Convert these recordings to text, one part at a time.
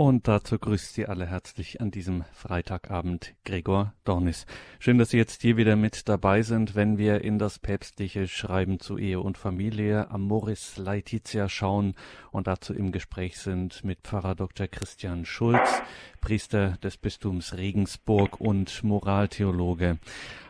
Und dazu grüßt Sie alle herzlich an diesem Freitagabend Gregor Dornis. Schön, dass Sie jetzt hier wieder mit dabei sind, wenn wir in das päpstliche Schreiben zu Ehe und Familie Amoris Laetitia schauen und dazu im Gespräch sind mit Pfarrer Dr. Christian Schulz, Priester des Bistums Regensburg und Moraltheologe.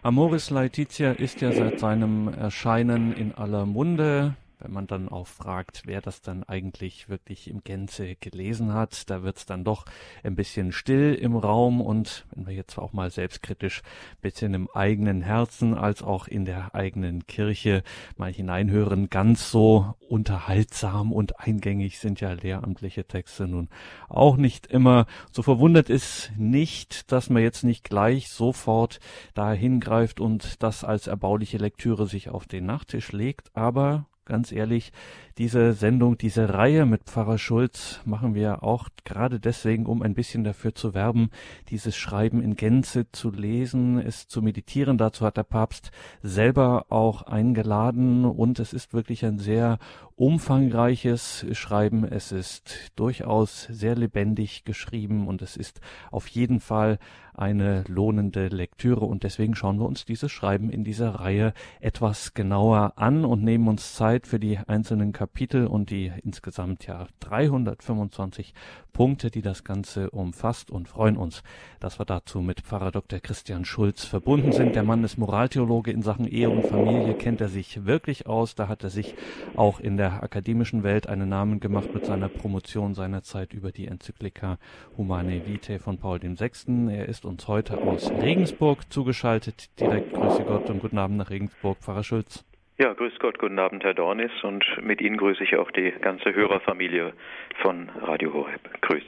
Amoris Laetitia ist ja seit seinem Erscheinen in aller Munde wenn man dann auch fragt, wer das dann eigentlich wirklich im Gänze gelesen hat, da wird's dann doch ein bisschen still im Raum und wenn wir jetzt auch mal selbstkritisch bisschen im eigenen Herzen als auch in der eigenen Kirche mal hineinhören, ganz so unterhaltsam und eingängig sind ja lehramtliche Texte nun auch nicht immer. So verwundert ist nicht, dass man jetzt nicht gleich sofort da hingreift und das als erbauliche Lektüre sich auf den Nachttisch legt, aber ganz ehrlich, diese Sendung, diese Reihe mit Pfarrer Schulz machen wir auch gerade deswegen, um ein bisschen dafür zu werben, dieses Schreiben in Gänze zu lesen, es zu meditieren. Dazu hat der Papst selber auch eingeladen und es ist wirklich ein sehr umfangreiches Schreiben. Es ist durchaus sehr lebendig geschrieben und es ist auf jeden Fall eine lohnende Lektüre und deswegen schauen wir uns dieses Schreiben in dieser Reihe etwas genauer an und nehmen uns Zeit für die einzelnen Kapitel und die insgesamt ja 325 Punkte, die das Ganze umfasst und freuen uns, dass wir dazu mit Pfarrer Dr. Christian Schulz verbunden sind. Der Mann ist Moraltheologe in Sachen Ehe und Familie, kennt er sich wirklich aus. Da hat er sich auch in der akademischen Welt einen Namen gemacht mit seiner Promotion seinerzeit über die Enzyklika Humane Vitae von Paul VI. Er ist uns heute aus Regensburg zugeschaltet. Direkt grüße Gott und guten Abend nach Regensburg, Pfarrer Schulz. Ja, grüß Gott, guten Abend, Herr Dornis, und mit Ihnen grüße ich auch die ganze Hörerfamilie von Radio Horeb. Grüße.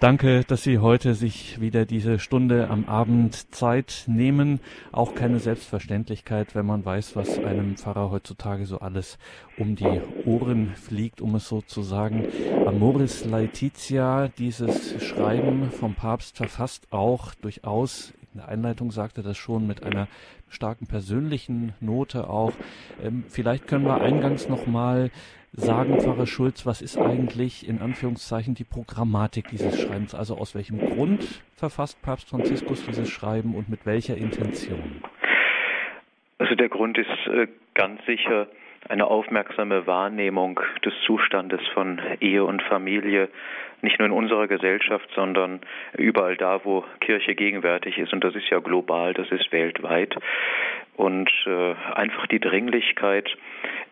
Danke, dass Sie heute sich wieder diese Stunde am Abend Zeit nehmen. Auch keine Selbstverständlichkeit, wenn man weiß, was einem Pfarrer heutzutage so alles um die Ohren fliegt, um es so zu sagen. Amoris Laetitia, dieses Schreiben vom Papst verfasst auch durchaus in der Einleitung sagte das schon mit einer starken persönlichen Note auch. Ähm, vielleicht können wir eingangs nochmal sagen, Pfarrer Schulz, was ist eigentlich in Anführungszeichen die Programmatik dieses Schreibens? Also aus welchem Grund verfasst Papst Franziskus dieses Schreiben und mit welcher Intention? Also der Grund ist äh, ganz sicher eine aufmerksame Wahrnehmung des Zustandes von Ehe und Familie, nicht nur in unserer Gesellschaft, sondern überall da, wo Kirche gegenwärtig ist. Und das ist ja global, das ist weltweit. Und äh, einfach die Dringlichkeit,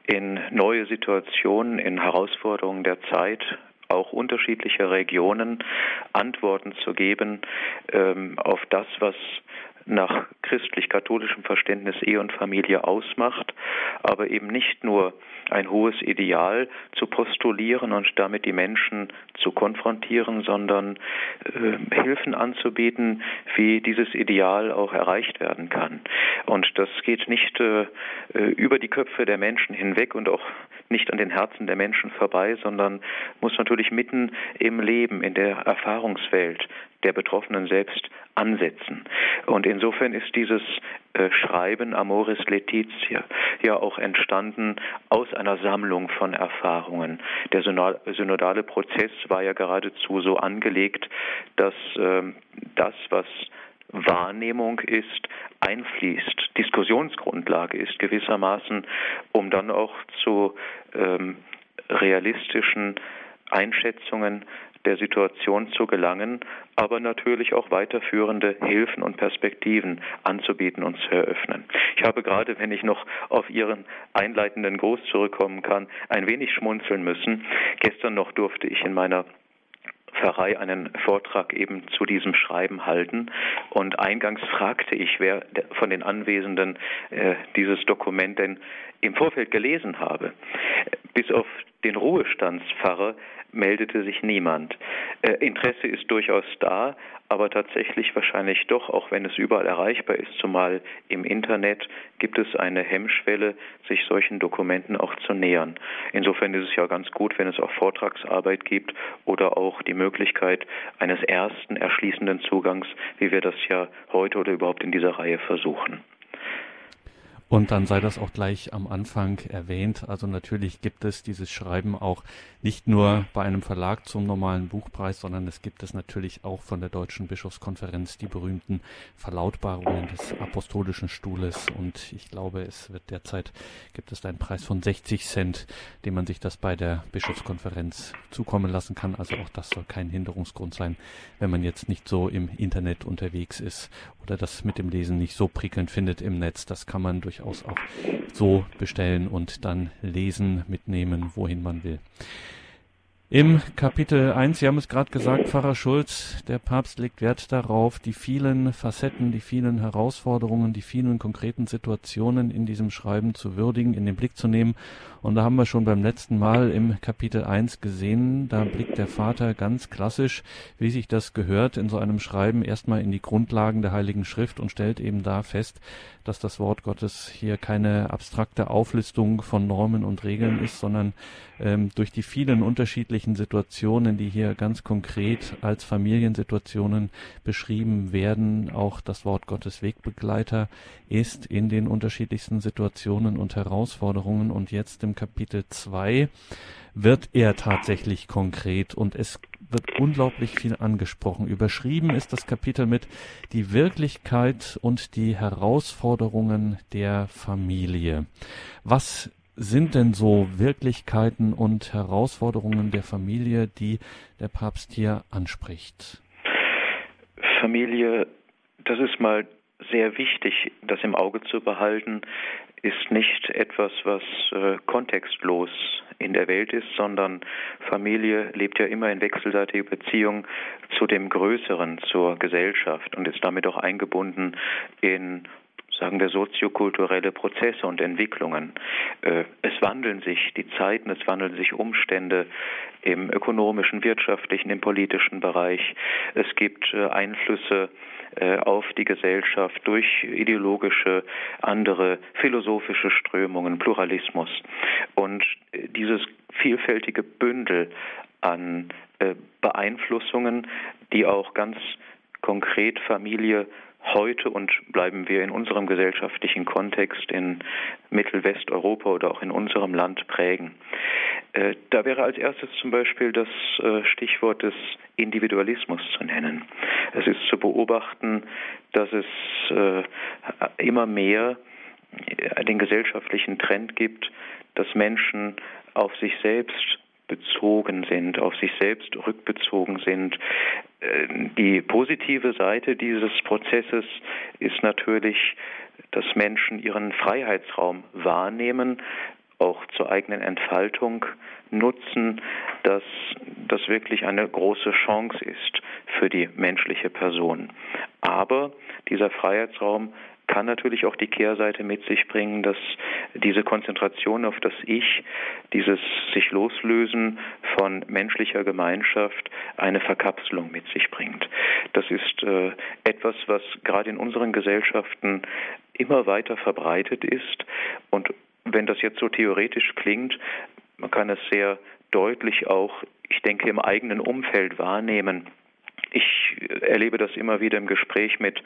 in neue Situationen, in Herausforderungen der Zeit, auch unterschiedlicher Regionen Antworten zu geben ähm, auf das, was nach christlich-katholischem Verständnis Ehe und Familie ausmacht, aber eben nicht nur ein hohes Ideal zu postulieren und damit die Menschen zu konfrontieren, sondern äh, Hilfen anzubieten, wie dieses Ideal auch erreicht werden kann. Und das geht nicht äh, über die Köpfe der Menschen hinweg und auch nicht an den Herzen der Menschen vorbei, sondern muss natürlich mitten im Leben, in der Erfahrungswelt der Betroffenen selbst ansetzen. Und insofern ist dieses äh, Schreiben Amoris Laetitia ja auch entstanden aus einer Sammlung von Erfahrungen. Der synodale Prozess war ja geradezu so angelegt, dass äh, das, was Wahrnehmung ist, einfließt, Diskussionsgrundlage ist gewissermaßen, um dann auch zu ähm, realistischen Einschätzungen der Situation zu gelangen, aber natürlich auch weiterführende Hilfen und Perspektiven anzubieten und zu eröffnen. Ich habe gerade, wenn ich noch auf Ihren einleitenden Gruß zurückkommen kann, ein wenig schmunzeln müssen. Gestern noch durfte ich in meiner Pfarrei einen Vortrag eben zu diesem Schreiben halten. Und eingangs fragte ich, wer von den Anwesenden äh, dieses Dokument denn im Vorfeld gelesen habe. Bis auf den Ruhestandspfarrer meldete sich niemand. Äh, Interesse ist durchaus da, aber tatsächlich wahrscheinlich doch, auch wenn es überall erreichbar ist, zumal im Internet, gibt es eine Hemmschwelle, sich solchen Dokumenten auch zu nähern. Insofern ist es ja ganz gut, wenn es auch Vortragsarbeit gibt oder auch die Möglichkeit eines ersten erschließenden Zugangs, wie wir das ja heute oder überhaupt in dieser Reihe versuchen. Und dann sei das auch gleich am Anfang erwähnt. Also natürlich gibt es dieses Schreiben auch nicht nur bei einem Verlag zum normalen Buchpreis, sondern es gibt es natürlich auch von der Deutschen Bischofskonferenz die berühmten Verlautbarungen des Apostolischen Stuhles. Und ich glaube, es wird derzeit gibt es einen Preis von 60 Cent, den man sich das bei der Bischofskonferenz zukommen lassen kann. Also auch das soll kein Hinderungsgrund sein, wenn man jetzt nicht so im Internet unterwegs ist oder das mit dem Lesen nicht so prickelnd findet im Netz. Das kann man durchaus auch so bestellen und dann lesen, mitnehmen, wohin man will. Im Kapitel 1, Sie haben es gerade gesagt, Pfarrer Schulz, der Papst legt Wert darauf, die vielen Facetten, die vielen Herausforderungen, die vielen konkreten Situationen in diesem Schreiben zu würdigen, in den Blick zu nehmen. Und da haben wir schon beim letzten Mal im Kapitel 1 gesehen, da blickt der Vater ganz klassisch, wie sich das gehört, in so einem Schreiben erstmal in die Grundlagen der Heiligen Schrift und stellt eben da fest, dass das Wort Gottes hier keine abstrakte Auflistung von Normen und Regeln ist, sondern ähm, durch die vielen unterschiedlichen Situationen, die hier ganz konkret als Familiensituationen beschrieben werden, auch das Wort Gottes Wegbegleiter ist in den unterschiedlichsten Situationen und Herausforderungen. Und jetzt im Kapitel 2 wird er tatsächlich konkret und es wird unglaublich viel angesprochen. Überschrieben ist das Kapitel mit die Wirklichkeit und die Herausforderungen der Familie. Was sind denn so Wirklichkeiten und Herausforderungen der Familie, die der Papst hier anspricht? Familie, das ist mal sehr wichtig, das im Auge zu behalten, ist nicht etwas, was äh, kontextlos in der Welt ist, sondern Familie lebt ja immer in wechselseitiger Beziehung zu dem Größeren, zur Gesellschaft und ist damit auch eingebunden in sagen wir, soziokulturelle Prozesse und Entwicklungen. Äh, es wandeln sich die Zeiten, es wandeln sich Umstände im ökonomischen, wirtschaftlichen, im politischen Bereich. Es gibt äh, Einflüsse äh, auf die Gesellschaft durch ideologische, andere philosophische Strömungen, Pluralismus. Und dieses vielfältige Bündel an Beeinflussungen, die auch ganz konkret Familie heute und bleiben wir in unserem gesellschaftlichen Kontext in Mittelwesteuropa oder auch in unserem Land prägen. Äh, da wäre als erstes zum Beispiel das äh, Stichwort des Individualismus zu nennen. Es ist zu beobachten, dass es äh, immer mehr den gesellschaftlichen Trend gibt, dass Menschen auf sich selbst bezogen sind, auf sich selbst rückbezogen sind. Äh, die positive Seite dieses Prozesses ist natürlich, dass Menschen ihren Freiheitsraum wahrnehmen, auch zur eigenen Entfaltung nutzen, dass das wirklich eine große Chance ist für die menschliche Person. Aber dieser Freiheitsraum kann natürlich auch die Kehrseite mit sich bringen, dass diese Konzentration auf das Ich, dieses sich loslösen von menschlicher Gemeinschaft eine Verkapselung mit sich bringt. Das ist äh, etwas, was gerade in unseren Gesellschaften immer weiter verbreitet ist. Und wenn das jetzt so theoretisch klingt, man kann es sehr deutlich auch, ich denke, im eigenen Umfeld wahrnehmen ich erlebe das immer wieder im Gespräch mit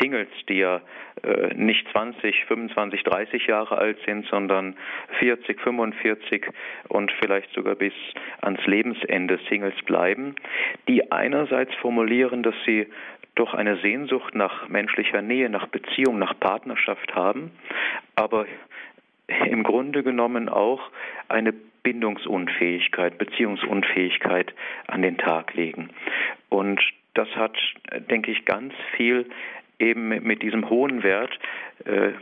Singles, die ja äh, nicht 20, 25, 30 Jahre alt sind, sondern 40, 45 und vielleicht sogar bis ans Lebensende Singles bleiben, die einerseits formulieren, dass sie doch eine Sehnsucht nach menschlicher Nähe, nach Beziehung, nach Partnerschaft haben, aber im Grunde genommen auch eine Bindungsunfähigkeit, Beziehungsunfähigkeit an den Tag legen. Und das hat, denke ich, ganz viel eben mit diesem hohen Wert äh,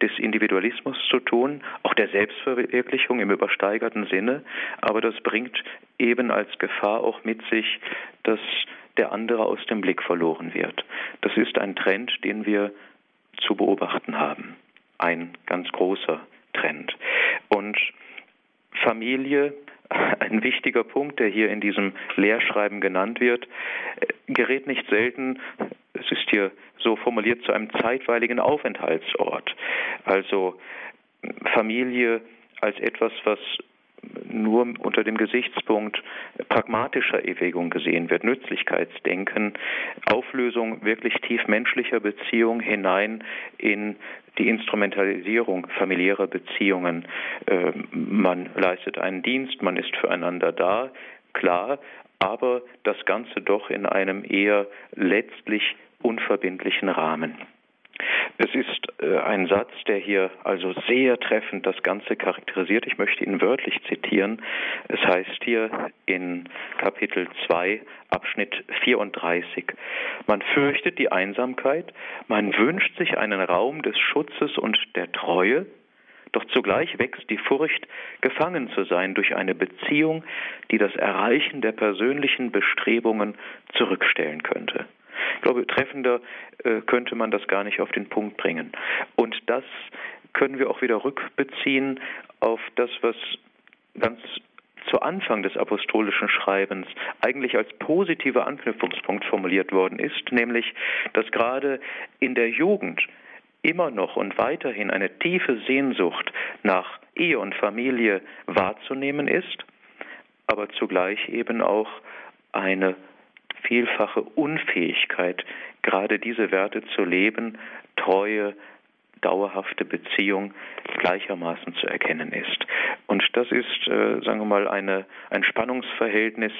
des Individualismus zu tun, auch der Selbstverwirklichung im übersteigerten Sinne, aber das bringt eben als Gefahr auch mit sich, dass der andere aus dem Blick verloren wird. Das ist ein Trend, den wir zu beobachten haben. Ein ganz großer Trend. Und Familie, ein wichtiger Punkt, der hier in diesem Lehrschreiben genannt wird, gerät nicht selten, es ist hier so formuliert, zu einem zeitweiligen Aufenthaltsort. Also Familie als etwas, was nur unter dem Gesichtspunkt pragmatischer Erwägung gesehen wird, Nützlichkeitsdenken, Auflösung wirklich tief menschlicher Beziehungen hinein in die Instrumentalisierung familiärer Beziehungen. Äh, man leistet einen Dienst, man ist füreinander da, klar, aber das Ganze doch in einem eher letztlich unverbindlichen Rahmen. Es ist äh, ein Satz, der hier also sehr treffend das Ganze charakterisiert. Ich möchte ihn wörtlich zitieren. Es heißt hier in Kapitel 2, Abschnitt 34, man fürchtet die Einsamkeit, man wünscht sich einen Raum des Schutzes und der Treue, doch zugleich wächst die Furcht, gefangen zu sein durch eine Beziehung, die das Erreichen der persönlichen Bestrebungen zurückstellen könnte. Ich glaube, treffender äh, könnte man das gar nicht auf den Punkt bringen. Und das können wir auch wieder rückbeziehen auf das, was ganz zu Anfang des apostolischen Schreibens eigentlich als positiver Anknüpfungspunkt formuliert worden ist, nämlich, dass gerade in der Jugend immer noch und weiterhin eine tiefe Sehnsucht nach Ehe und Familie wahrzunehmen ist, aber zugleich eben auch eine vielfache Unfähigkeit, gerade diese Werte zu leben, Treue, dauerhafte Beziehung gleichermaßen zu erkennen ist. Und das ist, äh, sagen wir mal, eine, ein Spannungsverhältnis,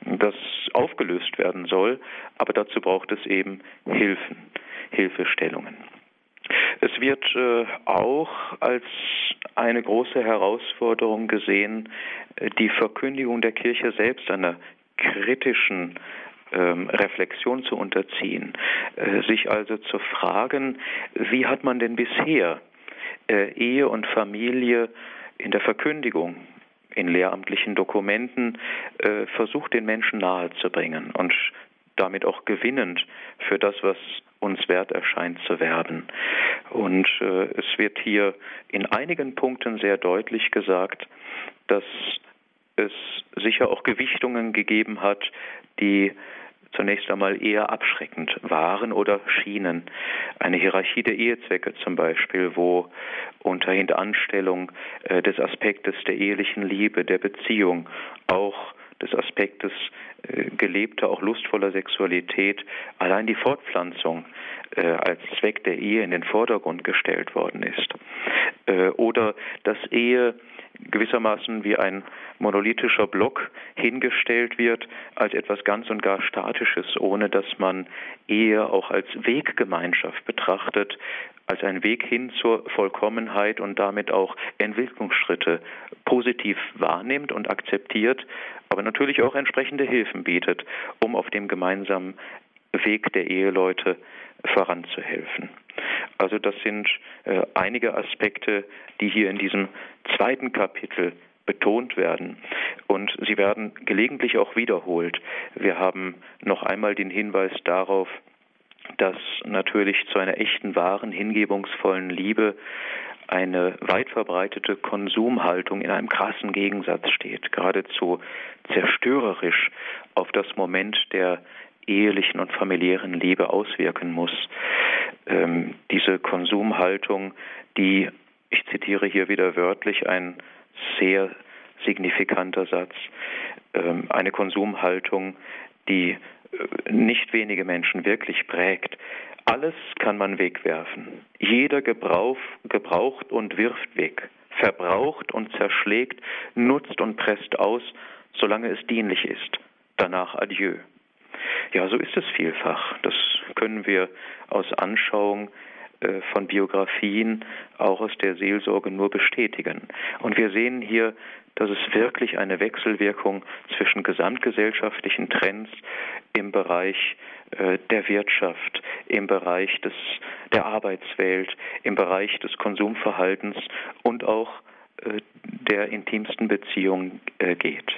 das aufgelöst werden soll, aber dazu braucht es eben Hilfen, Hilfestellungen. Es wird äh, auch als eine große Herausforderung gesehen, äh, die Verkündigung der Kirche selbst einer kritischen ähm, Reflexion zu unterziehen, äh, sich also zu fragen, wie hat man denn bisher äh, Ehe und Familie in der Verkündigung, in lehramtlichen Dokumenten äh, versucht, den Menschen nahezubringen und damit auch gewinnend für das, was uns wert erscheint zu werden. Und äh, es wird hier in einigen Punkten sehr deutlich gesagt, dass es sicher auch Gewichtungen gegeben hat, die zunächst einmal eher abschreckend waren oder schienen. Eine Hierarchie der Ehezwecke zum Beispiel, wo unter Hinteranstellung äh, des Aspektes der ehelichen Liebe, der Beziehung, auch des Aspektes äh, gelebter, auch lustvoller Sexualität, allein die Fortpflanzung äh, als Zweck der Ehe in den Vordergrund gestellt worden ist. Äh, oder dass Ehe gewissermaßen wie ein monolithischer Block hingestellt wird als etwas ganz und gar Statisches, ohne dass man Ehe auch als Weggemeinschaft betrachtet, als ein Weg hin zur Vollkommenheit und damit auch Entwicklungsschritte positiv wahrnimmt und akzeptiert, aber natürlich auch entsprechende Hilfen bietet, um auf dem gemeinsamen Weg der Eheleute voranzuhelfen. Also das sind äh, einige Aspekte, die hier in diesem zweiten Kapitel betont werden. Und sie werden gelegentlich auch wiederholt. Wir haben noch einmal den Hinweis darauf, dass natürlich zu einer echten, wahren, hingebungsvollen Liebe eine weit verbreitete Konsumhaltung in einem krassen Gegensatz steht, geradezu zerstörerisch auf das Moment der ehelichen und familiären Liebe auswirken muss. Ähm, diese Konsumhaltung, die, ich zitiere hier wieder wörtlich, ein sehr signifikanter Satz, ähm, eine Konsumhaltung, die äh, nicht wenige Menschen wirklich prägt. Alles kann man wegwerfen. Jeder Gebrauch, gebraucht und wirft weg, verbraucht und zerschlägt, nutzt und presst aus, solange es dienlich ist. Danach adieu. Ja, so ist es vielfach. Das können wir aus Anschauung äh, von Biografien auch aus der Seelsorge nur bestätigen. Und wir sehen hier, dass es wirklich eine Wechselwirkung zwischen gesamtgesellschaftlichen Trends im Bereich äh, der Wirtschaft, im Bereich des, der Arbeitswelt, im Bereich des Konsumverhaltens und auch äh, der intimsten Beziehung geht.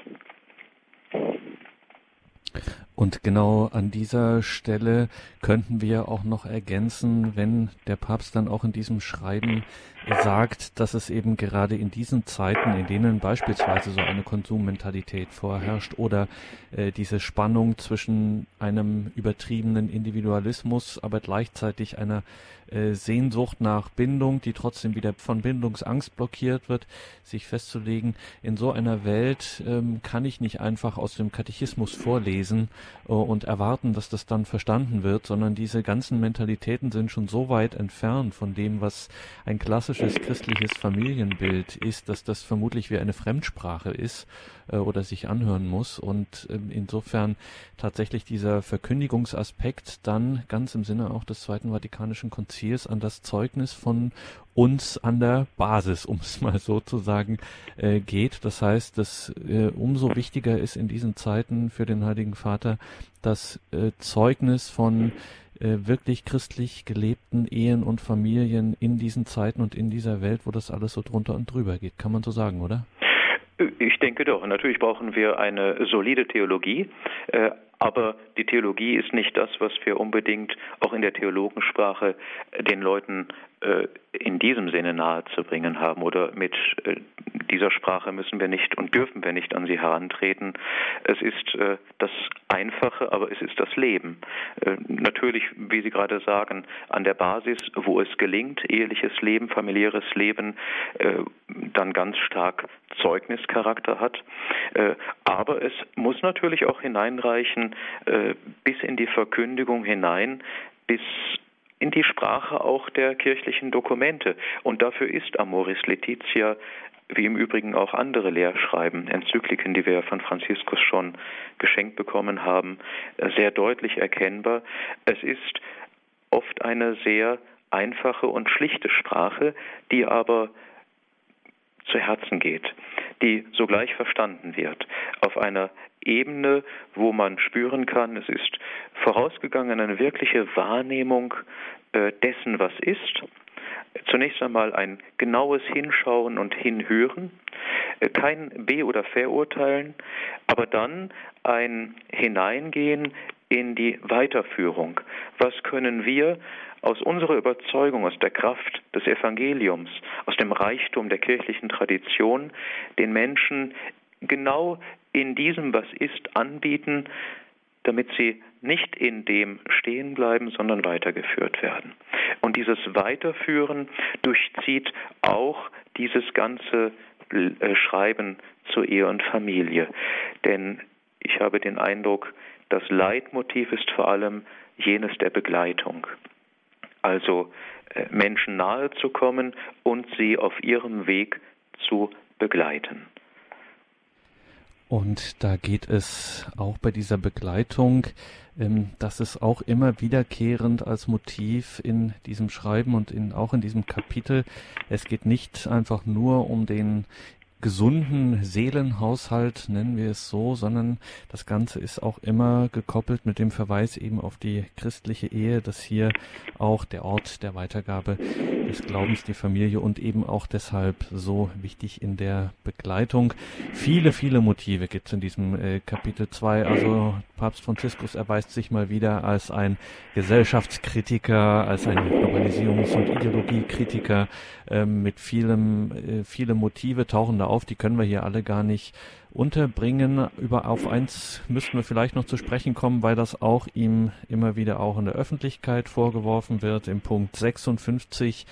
Und genau an dieser Stelle könnten wir auch noch ergänzen, wenn der Papst dann auch in diesem Schreiben sagt, dass es eben gerade in diesen Zeiten, in denen beispielsweise so eine Konsummentalität vorherrscht oder äh, diese Spannung zwischen einem übertriebenen Individualismus, aber gleichzeitig einer äh, Sehnsucht nach Bindung, die trotzdem wieder von Bindungsangst blockiert wird, sich festzulegen, in so einer Welt ähm, kann ich nicht einfach aus dem Katechismus vorlesen äh, und erwarten, dass das dann verstanden wird, sondern diese ganzen Mentalitäten sind schon so weit entfernt von dem, was ein klassisches christliches Familienbild ist, dass das vermutlich wie eine Fremdsprache ist äh, oder sich anhören muss. Und ähm, insofern tatsächlich dieser Verkündigungsaspekt dann ganz im Sinne auch des Zweiten Vatikanischen Konzils an das Zeugnis von uns an der Basis, um es mal so zu sagen, äh, geht. Das heißt, dass äh, umso wichtiger ist in diesen Zeiten für den Heiligen Vater das äh, Zeugnis von äh, wirklich christlich gelebten Ehen und Familien in diesen Zeiten und in dieser Welt, wo das alles so drunter und drüber geht. Kann man so sagen, oder? Ich denke doch. Natürlich brauchen wir eine solide Theologie, äh, aber die Theologie ist nicht das, was wir unbedingt auch in der Theologensprache den Leuten in diesem Sinne nahezubringen haben oder mit äh, dieser Sprache müssen wir nicht und dürfen wir nicht an sie herantreten. Es ist äh, das Einfache, aber es ist das Leben. Natürlich, wie Sie gerade sagen, an der Basis, wo es gelingt, eheliches Leben, familiäres Leben, dann ganz stark Zeugnischarakter hat. Aber es muss natürlich auch hineinreichen bis in die Verkündigung hinein, bis in die Sprache auch der kirchlichen Dokumente. Und dafür ist Amoris Laetitia wie im Übrigen auch andere Lehrschreiben, Enzykliken, die wir von Franziskus schon geschenkt bekommen haben, sehr deutlich erkennbar. Es ist oft eine sehr einfache und schlichte Sprache, die aber zu Herzen geht, die sogleich verstanden wird, auf einer Ebene, wo man spüren kann, es ist vorausgegangen eine wirkliche Wahrnehmung äh, dessen, was ist. Zunächst einmal ein genaues Hinschauen und Hinhören, äh, kein Be- oder Verurteilen, aber dann ein Hineingehen in die Weiterführung. Was können wir aus unserer Überzeugung, aus der Kraft des Evangeliums, aus dem Reichtum der kirchlichen Tradition den Menschen genau in diesem, was ist, anbieten, damit sie nicht in dem stehen bleiben, sondern weitergeführt werden. Und dieses Weiterführen durchzieht auch dieses ganze äh, Schreiben zur Ehe und Familie. Denn ich habe den Eindruck, das Leitmotiv ist vor allem jenes der Begleitung. Also äh, Menschen nahe zu kommen und sie auf ihrem Weg zu begleiten. Und da geht es auch bei dieser Begleitung, ähm, das ist auch immer wiederkehrend als Motiv in diesem Schreiben und in, auch in diesem Kapitel. Es geht nicht einfach nur um den gesunden Seelenhaushalt, nennen wir es so, sondern das Ganze ist auch immer gekoppelt mit dem Verweis eben auf die christliche Ehe, dass hier auch der Ort der Weitergabe des Glaubens, die Familie und eben auch deshalb so wichtig in der Begleitung. Viele, viele Motive gibt es in diesem äh, Kapitel 2. Also Papst Franziskus erweist sich mal wieder als ein Gesellschaftskritiker, als ein Globalisierungs- und Ideologiekritiker äh, mit vielem, äh, viele Motive tauchen da auf, die können wir hier alle gar nicht unterbringen. Über auf eins müssten wir vielleicht noch zu sprechen kommen, weil das auch ihm immer wieder auch in der Öffentlichkeit vorgeworfen wird. Im Punkt 56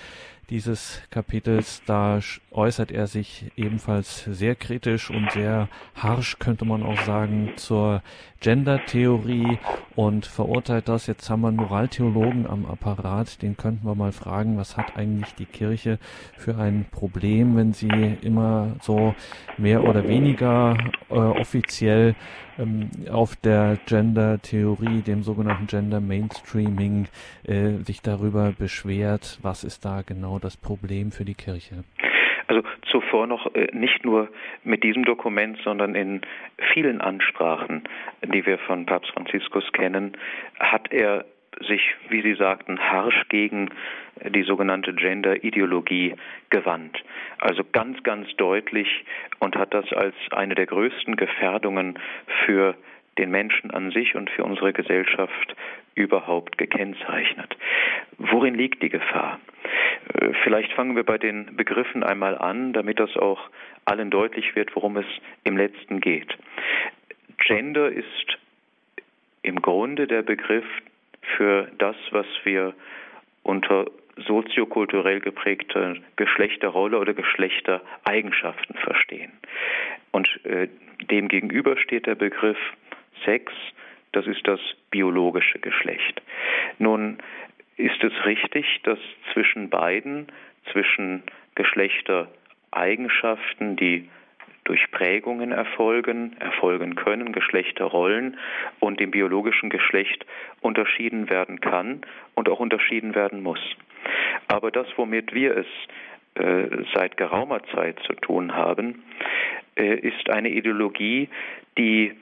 dieses Kapitels, da äußert er sich ebenfalls sehr kritisch und sehr harsch, könnte man auch sagen, zur Gender-Theorie und verurteilt das. Jetzt haben wir einen Moraltheologen am Apparat, den könnten wir mal fragen, was hat eigentlich die Kirche für ein Problem, wenn sie immer so mehr oder weniger äh, offiziell ähm, auf der Gender-Theorie, dem sogenannten Gender-Mainstreaming, äh, sich darüber beschwert. Was ist da genau das Problem für die Kirche? Also zuvor noch äh, nicht nur mit diesem Dokument, sondern in vielen Ansprachen, die wir von Papst Franziskus kennen, hat er sich, wie Sie sagten, harsch gegen die sogenannte Gender-Ideologie gewandt. Also ganz, ganz deutlich und hat das als eine der größten Gefährdungen für den Menschen an sich und für unsere Gesellschaft überhaupt gekennzeichnet. Worin liegt die Gefahr? Äh, vielleicht fangen wir bei den Begriffen einmal an, damit das auch allen deutlich wird, worum es im letzten geht. Gender ist im Grunde der Begriff für das, was wir unter soziokulturell geprägte Geschlechterrolle oder Geschlechtereigenschaften verstehen. Und äh, dem gegenüber steht der Begriff Sex, das ist das biologische Geschlecht. Nun ist es richtig, dass zwischen beiden, zwischen Geschlechtereigenschaften, die durch Prägungen erfolgen, erfolgen können, Geschlechterrollen und dem biologischen Geschlecht unterschieden werden kann und auch unterschieden werden muss. Aber das, womit wir es äh, seit geraumer Zeit zu tun haben, äh, ist eine Ideologie, die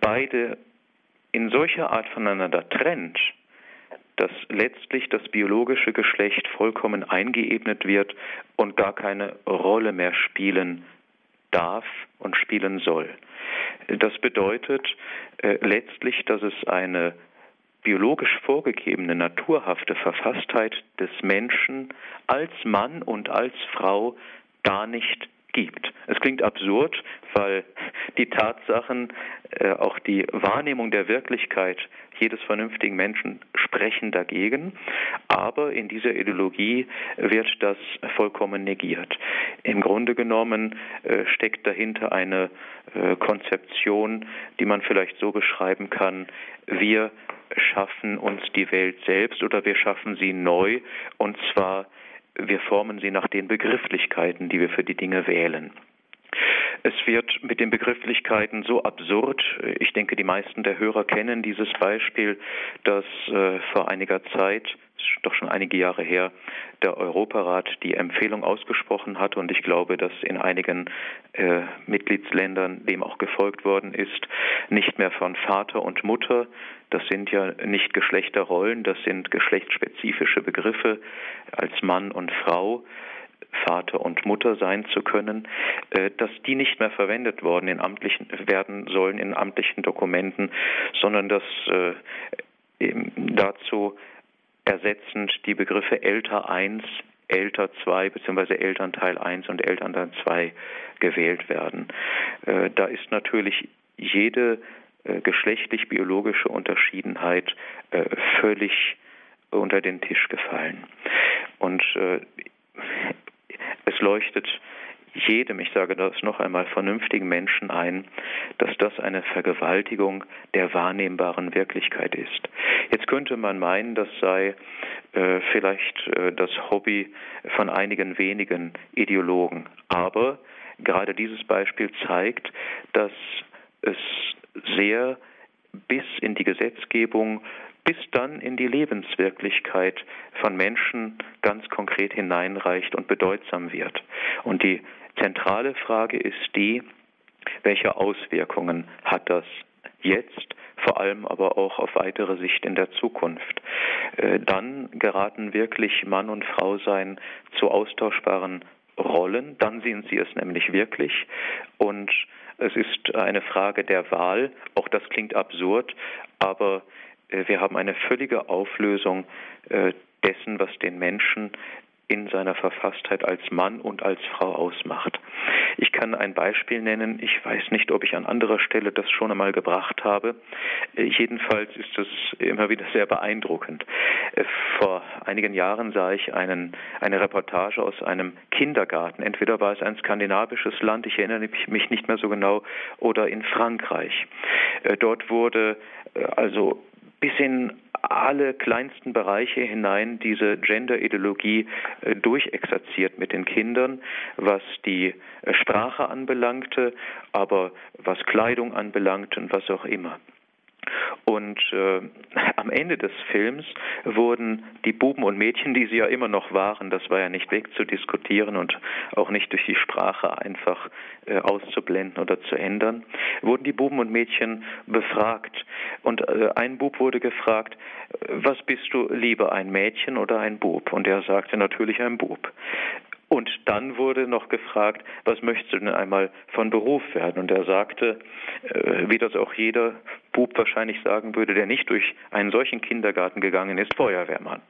beide in solcher Art voneinander trennt, dass letztlich das biologische Geschlecht vollkommen eingeebnet wird und gar keine Rolle mehr spielen darf und spielen soll. Das bedeutet äh, letztlich, dass es eine biologisch vorgegebene naturhafte Verfasstheit des Menschen als Mann und als Frau gar nicht gibt. Es klingt absurd, weil die Tatsachen, äh, auch die Wahrnehmung der Wirklichkeit jedes vernünftigen Menschen sprechen dagegen, aber in dieser Ideologie wird das vollkommen negiert. Im Grunde genommen äh, steckt dahinter eine äh, Konzeption, die man vielleicht so beschreiben kann, wir schaffen uns die Welt selbst oder wir schaffen sie neu und zwar wir formen sie nach den Begrifflichkeiten, die wir für die Dinge wählen. Es wird mit den Begrifflichkeiten so absurd. Ich denke, die meisten der Hörer kennen dieses Beispiel, dass äh, vor einiger Zeit, doch schon einige Jahre her, der Europarat die Empfehlung ausgesprochen hat und ich glaube, dass in einigen äh, Mitgliedsländern dem auch gefolgt worden ist, nicht mehr von Vater und Mutter, das sind ja nicht Geschlechterrollen, das sind geschlechtsspezifische Begriffe als Mann und Frau, Vater und Mutter sein zu können, äh, dass die nicht mehr verwendet worden in amtlichen werden sollen in amtlichen Dokumenten, sondern dass äh, dazu ersetzend die Begriffe älter 1, älter 2 bzw. Elternteil 1 und Elternteil 2 gewählt werden. Äh, da ist natürlich jede geschlechtlich-biologische Unterschiedenheit völlig unter den Tisch gefallen. Und es leuchtet jedem, ich sage das noch einmal, vernünftigen Menschen ein, dass das eine Vergewaltigung der wahrnehmbaren Wirklichkeit ist. Jetzt könnte man meinen, das sei äh, vielleicht äh, das Hobby von einigen wenigen Ideologen. Aber gerade dieses Beispiel zeigt, dass es sehr bis in die Gesetzgebung bis dann in die Lebenswirklichkeit von Menschen ganz konkret hineinreicht und bedeutsam wird. Und die zentrale Frage ist die, welche Auswirkungen hat das jetzt, vor allem aber auch auf weitere Sicht in der Zukunft. Äh, dann geraten wirklich Mann und Frau sein zu austauschbaren Rollen, dann sind sie es nämlich wirklich und es ist eine Frage der Wahl, auch das klingt absurd, aber wir haben eine völlige Auflösung äh, dessen, was den Menschen in seiner Verfasstheit als Mann und als Frau ausmacht. Ich kann ein Beispiel nennen. Ich weiß nicht, ob ich an anderer Stelle das schon einmal gebracht habe. Äh, jedenfalls ist es immer wieder sehr beeindruckend. Vor einigen Jahren sah ich einen, eine Reportage aus einem Kindergarten. Entweder war es ein skandinavisches Land, ich erinnere mich nicht mehr so genau, oder in Frankreich. Dort wurde also bis in alle kleinsten Bereiche hinein diese Gender-Ideologie äh, durchexerziert mit den Kindern, was die äh, Sprache anbelangte, aber was Kleidung anbelangt und was auch immer. Und äh, am Ende des Films wurden die Buben und Mädchen, die sie ja immer noch waren, das war ja nicht wegzudiskutieren und auch nicht durch die Sprache einfach äh, auszublenden oder zu ändern, wurden die Buben und Mädchen befragt. Und äh, ein Bub wurde gefragt, was bist du lieber, ein Mädchen oder ein Bub? Und er sagte natürlich ein Bub. Und dann wurde noch gefragt, was möchtest du denn einmal von Beruf werden? Und er sagte, äh, wie das auch jeder Bub wahrscheinlich sagen würde, der nicht durch einen solchen Kindergarten gegangen ist, Feuerwehrmann.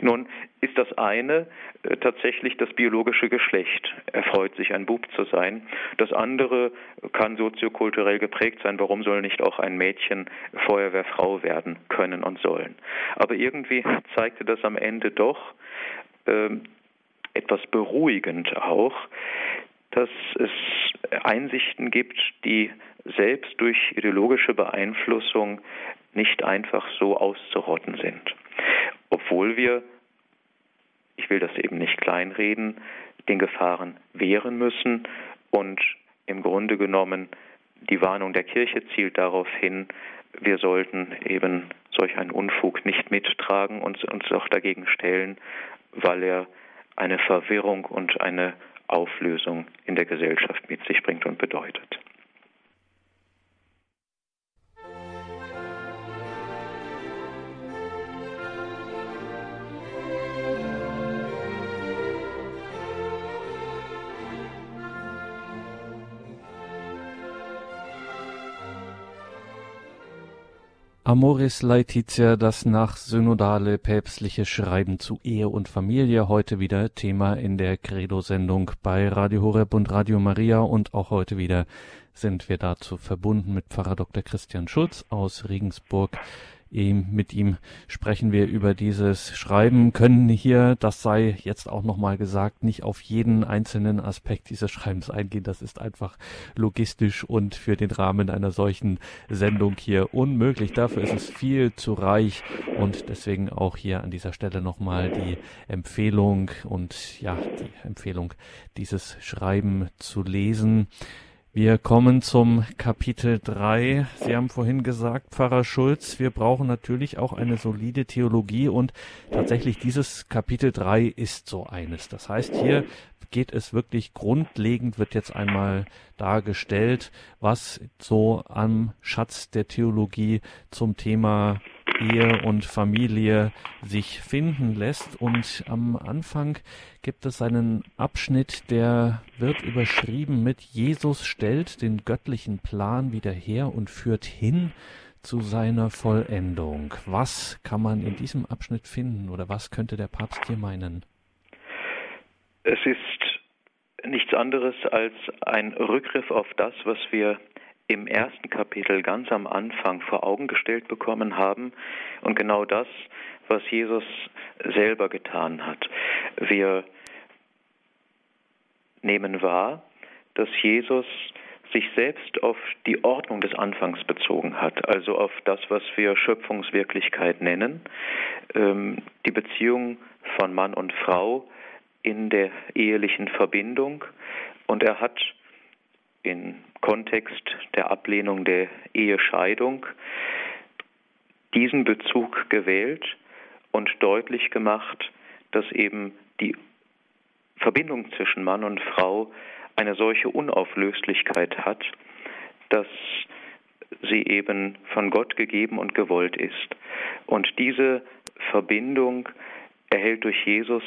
Nun ist das eine äh, tatsächlich das biologische Geschlecht. Er freut sich, ein Bub zu sein. Das andere kann soziokulturell geprägt sein. Warum soll nicht auch ein Mädchen Feuerwehrfrau werden können und sollen? Aber irgendwie zeigte das am Ende doch, ähm, etwas beruhigend auch, dass es Einsichten gibt, die selbst durch ideologische Beeinflussung nicht einfach so auszurotten sind. Obwohl wir, ich will das eben nicht kleinreden, den Gefahren wehren müssen und im Grunde genommen die Warnung der Kirche zielt darauf hin, wir sollten eben solch einen Unfug nicht mittragen und uns auch dagegen stellen, weil er eine Verwirrung und eine Auflösung in der Gesellschaft mit sich bringt und bedeutet. Amoris Laetitia, das nach synodale päpstliche Schreiben zu Ehe und Familie, heute wieder Thema in der Credo-Sendung bei Radio Horeb und Radio Maria und auch heute wieder sind wir dazu verbunden mit Pfarrer Dr. Christian Schulz aus Regensburg mit ihm sprechen wir über dieses Schreiben, können hier, das sei jetzt auch nochmal gesagt, nicht auf jeden einzelnen Aspekt dieses Schreibens eingehen. Das ist einfach logistisch und für den Rahmen einer solchen Sendung hier unmöglich. Dafür ist es viel zu reich und deswegen auch hier an dieser Stelle nochmal die Empfehlung und ja, die Empfehlung, dieses Schreiben zu lesen. Wir kommen zum Kapitel 3. Sie haben vorhin gesagt, Pfarrer Schulz, wir brauchen natürlich auch eine solide Theologie und tatsächlich dieses Kapitel 3 ist so eines. Das heißt, hier geht es wirklich grundlegend, wird jetzt einmal dargestellt, was so am Schatz der Theologie zum Thema Ehe und Familie sich finden lässt. Und am Anfang gibt es einen Abschnitt, der wird überschrieben mit Jesus stellt den göttlichen Plan wieder her und führt hin zu seiner Vollendung. Was kann man in diesem Abschnitt finden oder was könnte der Papst hier meinen? Es ist nichts anderes als ein Rückgriff auf das, was wir im ersten Kapitel ganz am Anfang vor Augen gestellt bekommen haben und genau das, was Jesus selber getan hat. Wir nehmen wahr, dass Jesus sich selbst auf die Ordnung des Anfangs bezogen hat, also auf das, was wir Schöpfungswirklichkeit nennen, ähm, die Beziehung von Mann und Frau in der ehelichen Verbindung. Und er hat im Kontext der Ablehnung der Ehescheidung diesen Bezug gewählt und deutlich gemacht, dass eben die Verbindung zwischen Mann und Frau eine solche Unauflöslichkeit hat, dass sie eben von Gott gegeben und gewollt ist. Und diese Verbindung erhält durch Jesus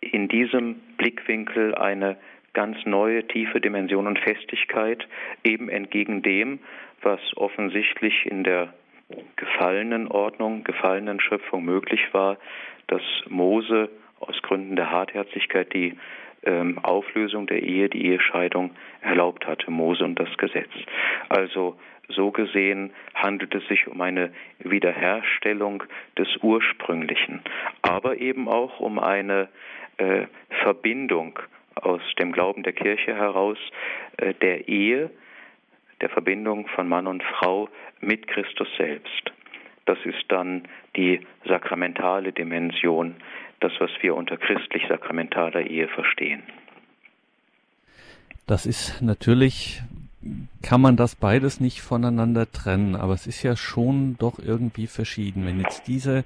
in diesem Blickwinkel eine ganz neue tiefe Dimension und Festigkeit, eben entgegen dem, was offensichtlich in der gefallenen Ordnung, gefallenen Schöpfung möglich war, dass Mose aus Gründen der Hartherzigkeit die ähm, Auflösung der Ehe, die Ehescheidung erlaubt hatte, Mose und das Gesetz. Also so gesehen handelt es sich um eine Wiederherstellung des Ursprünglichen, aber eben auch um eine äh, Verbindung aus dem Glauben der Kirche heraus äh, der Ehe, der Verbindung von Mann und Frau mit Christus selbst. Das ist dann die sakramentale Dimension, das, was wir unter christlich-sakramentaler Ehe verstehen. Das ist natürlich, kann man das beides nicht voneinander trennen, aber es ist ja schon doch irgendwie verschieden. Wenn jetzt diese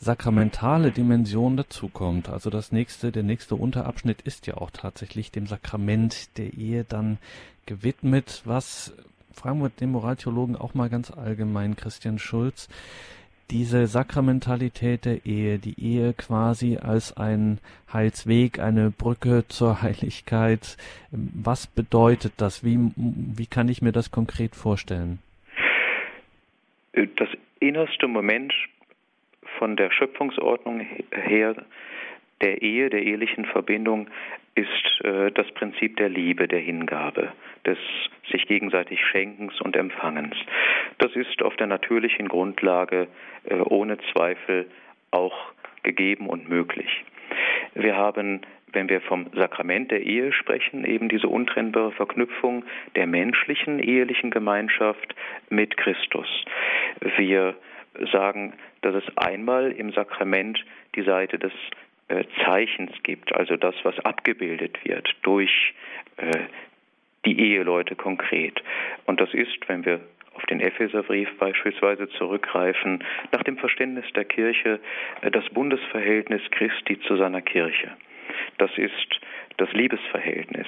sakramentale Dimension dazukommt. Also das nächste, der nächste Unterabschnitt ist ja auch tatsächlich dem Sakrament der Ehe dann gewidmet, was fragen wir den Moraltheologen auch mal ganz allgemein, Christian Schulz. diese Sakramentalität der Ehe, die Ehe quasi als ein Heilsweg, eine Brücke zur Heiligkeit. Was bedeutet das? Wie, wie kann ich mir das konkret vorstellen? Das innerste Moment von der Schöpfungsordnung her der Ehe, der ehelichen Verbindung ist äh, das Prinzip der Liebe, der Hingabe, des sich gegenseitig Schenkens und Empfangens. Das ist auf der natürlichen Grundlage äh, ohne Zweifel auch gegeben und möglich. Wir haben, wenn wir vom Sakrament der Ehe sprechen, eben diese untrennbare Verknüpfung der menschlichen ehelichen Gemeinschaft mit Christus. Wir sagen, dass es einmal im Sakrament die Seite des äh, Zeichens gibt, also das, was abgebildet wird durch äh, die Eheleute konkret. Und das ist, wenn wir auf den Epheserbrief beispielsweise zurückgreifen, nach dem Verständnis der Kirche äh, das Bundesverhältnis Christi zu seiner Kirche. Das ist das Liebesverhältnis,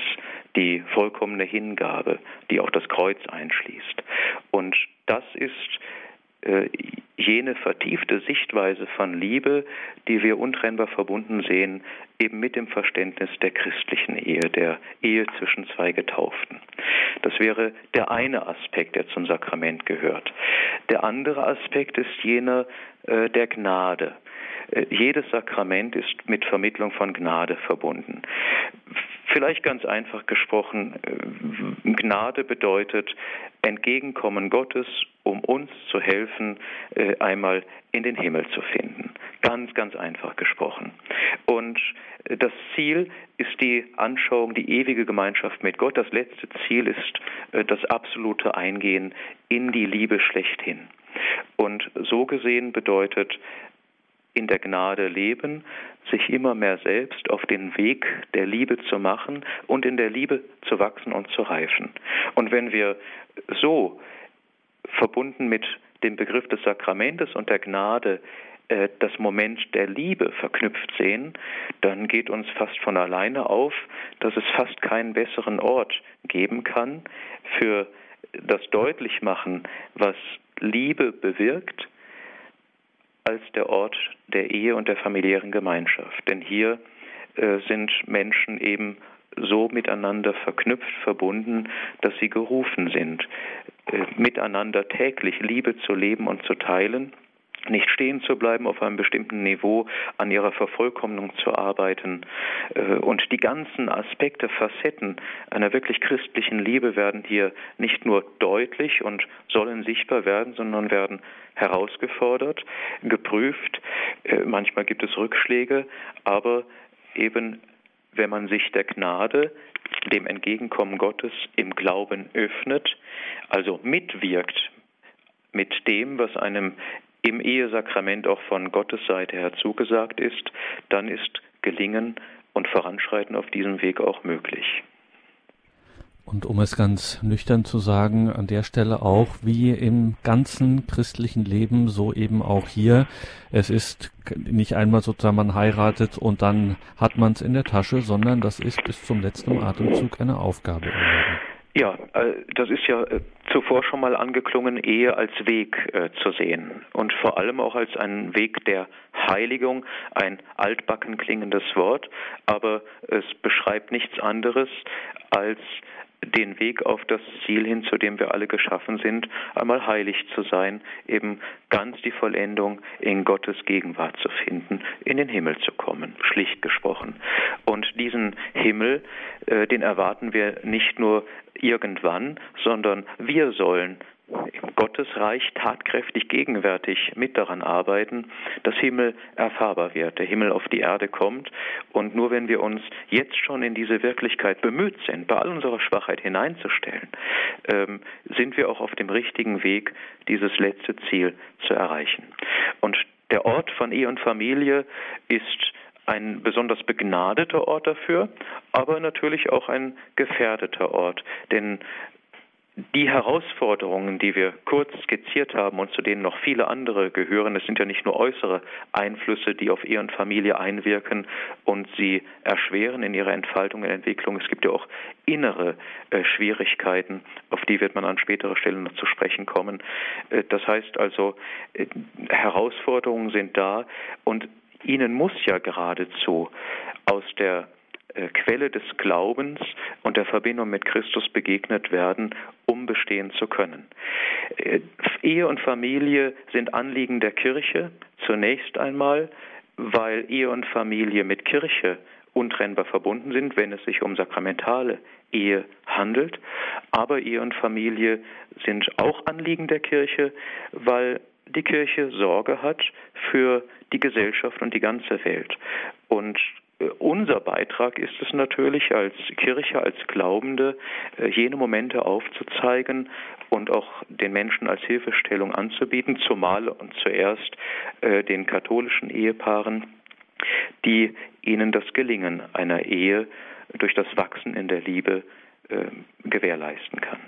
die vollkommene Hingabe, die auch das Kreuz einschließt. Und das ist jene vertiefte Sichtweise von Liebe, die wir untrennbar verbunden sehen, eben mit dem Verständnis der christlichen Ehe, der Ehe zwischen zwei Getauften. Das wäre der eine Aspekt, der zum Sakrament gehört. Der andere Aspekt ist jener äh, der Gnade. Äh, jedes Sakrament ist mit Vermittlung von Gnade verbunden. Vielleicht ganz einfach gesprochen, äh, Gnade bedeutet Entgegenkommen Gottes, um uns zu helfen, äh, einmal in den Himmel zu finden. Ganz, ganz einfach gesprochen. Und das Ziel ist die Anschauung, die ewige Gemeinschaft mit Gott. Das letzte Ziel ist das absolute Eingehen in die Liebe schlechthin. Und so gesehen bedeutet in der Gnade leben, sich immer mehr selbst auf den Weg der Liebe zu machen und in der Liebe zu wachsen und zu reifen. Und wenn wir so verbunden mit dem Begriff des Sakramentes und der Gnade äh, das Moment der Liebe verknüpft sehen, dann geht uns fast von alleine auf, dass es fast keinen besseren Ort geben kann für das Deutlichmachen, was Liebe bewirkt, als der Ort der Ehe und der familiären Gemeinschaft. Denn hier äh, sind Menschen eben so miteinander verknüpft, verbunden, dass sie gerufen sind, äh, miteinander täglich Liebe zu leben und zu teilen nicht stehen zu bleiben, auf einem bestimmten Niveau an ihrer Vervollkommnung zu arbeiten. Äh, und die ganzen Aspekte, Facetten einer wirklich christlichen Liebe werden hier nicht nur deutlich und sollen sichtbar werden, sondern werden herausgefordert, geprüft. Äh, manchmal gibt es Rückschläge, aber eben wenn man sich der Gnade, dem Entgegenkommen Gottes im Glauben öffnet, also mitwirkt mit dem, was einem im Ehesakrament auch von Gottes Seite her zugesagt ist, dann ist Gelingen und Voranschreiten auf diesem Weg auch möglich. Und um es ganz nüchtern zu sagen, an der Stelle auch, wie im ganzen christlichen Leben, so eben auch hier. Es ist nicht einmal sozusagen, man heiratet und dann hat man es in der Tasche, sondern das ist bis zum letzten Atemzug eine Aufgabe. Ja, äh, das ist ja äh, zuvor schon mal angeklungen, Ehe als Weg äh, zu sehen. Und vor allem auch als einen Weg der Heiligung, ein altbacken klingendes Wort, aber es beschreibt nichts anderes als den Weg auf das Ziel hin, zu dem wir alle geschaffen sind, einmal heilig zu sein, eben ganz die Vollendung in Gottes Gegenwart zu finden, in den Himmel zu kommen, schlicht gesprochen. Und diesen Himmel, äh, den erwarten wir nicht nur irgendwann, sondern wir sollen im Gottesreich tatkräftig gegenwärtig mit daran arbeiten, dass Himmel erfahrbar wird, der Himmel auf die Erde kommt. Und nur wenn wir uns jetzt schon in diese Wirklichkeit bemüht sind, bei all unserer Schwachheit hineinzustellen, ähm, sind wir auch auf dem richtigen Weg, dieses letzte Ziel zu erreichen. Und der Ort von Ehe und Familie ist ein besonders begnadeter Ort dafür, aber natürlich auch ein gefährdeter Ort. Denn die Herausforderungen, die wir kurz skizziert haben und zu denen noch viele andere gehören, es sind ja nicht nur äußere Einflüsse, die auf und Familie einwirken und sie erschweren in ihrer Entfaltung und Entwicklung. Es gibt ja auch innere äh, Schwierigkeiten, auf die wird man an späterer Stelle noch zu sprechen kommen. Äh, das heißt also, äh, Herausforderungen sind da und ihnen muss ja geradezu aus der Quelle des Glaubens und der Verbindung mit Christus begegnet werden, um bestehen zu können. Äh, Ehe und Familie sind Anliegen der Kirche zunächst einmal, weil Ehe und Familie mit Kirche untrennbar verbunden sind, wenn es sich um sakramentale Ehe handelt. Aber Ehe und Familie sind auch Anliegen der Kirche, weil die Kirche Sorge hat für die Gesellschaft und die ganze Welt. Und unser Beitrag ist es natürlich als Kirche, als Glaubende, äh, jene Momente aufzuzeigen und auch den Menschen als Hilfestellung anzubieten, zumal und zuerst äh, den katholischen Ehepaaren, die ihnen das Gelingen einer Ehe durch das Wachsen in der Liebe äh, gewährleisten kann.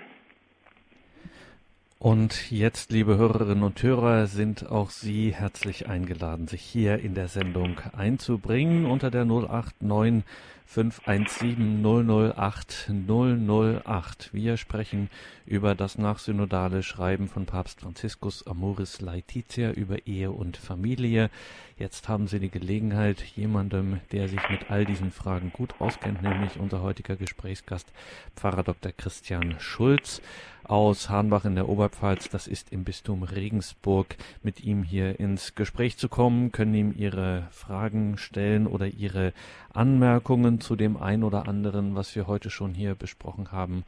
Und jetzt, liebe Hörerinnen und Hörer, sind auch Sie herzlich eingeladen, sich hier in der Sendung einzubringen unter der 089 517 008 008. Wir sprechen über das nachsynodale Schreiben von Papst Franziskus Amoris Laetitia über Ehe und Familie. Jetzt haben Sie die Gelegenheit, jemandem, der sich mit all diesen Fragen gut auskennt, nämlich unser heutiger Gesprächsgast, Pfarrer Dr. Christian Schulz, aus Hahnbach in der Oberpfalz, das ist im Bistum Regensburg, mit ihm hier ins Gespräch zu kommen, können ihm Ihre Fragen stellen oder Ihre Anmerkungen zu dem ein oder anderen, was wir heute schon hier besprochen haben.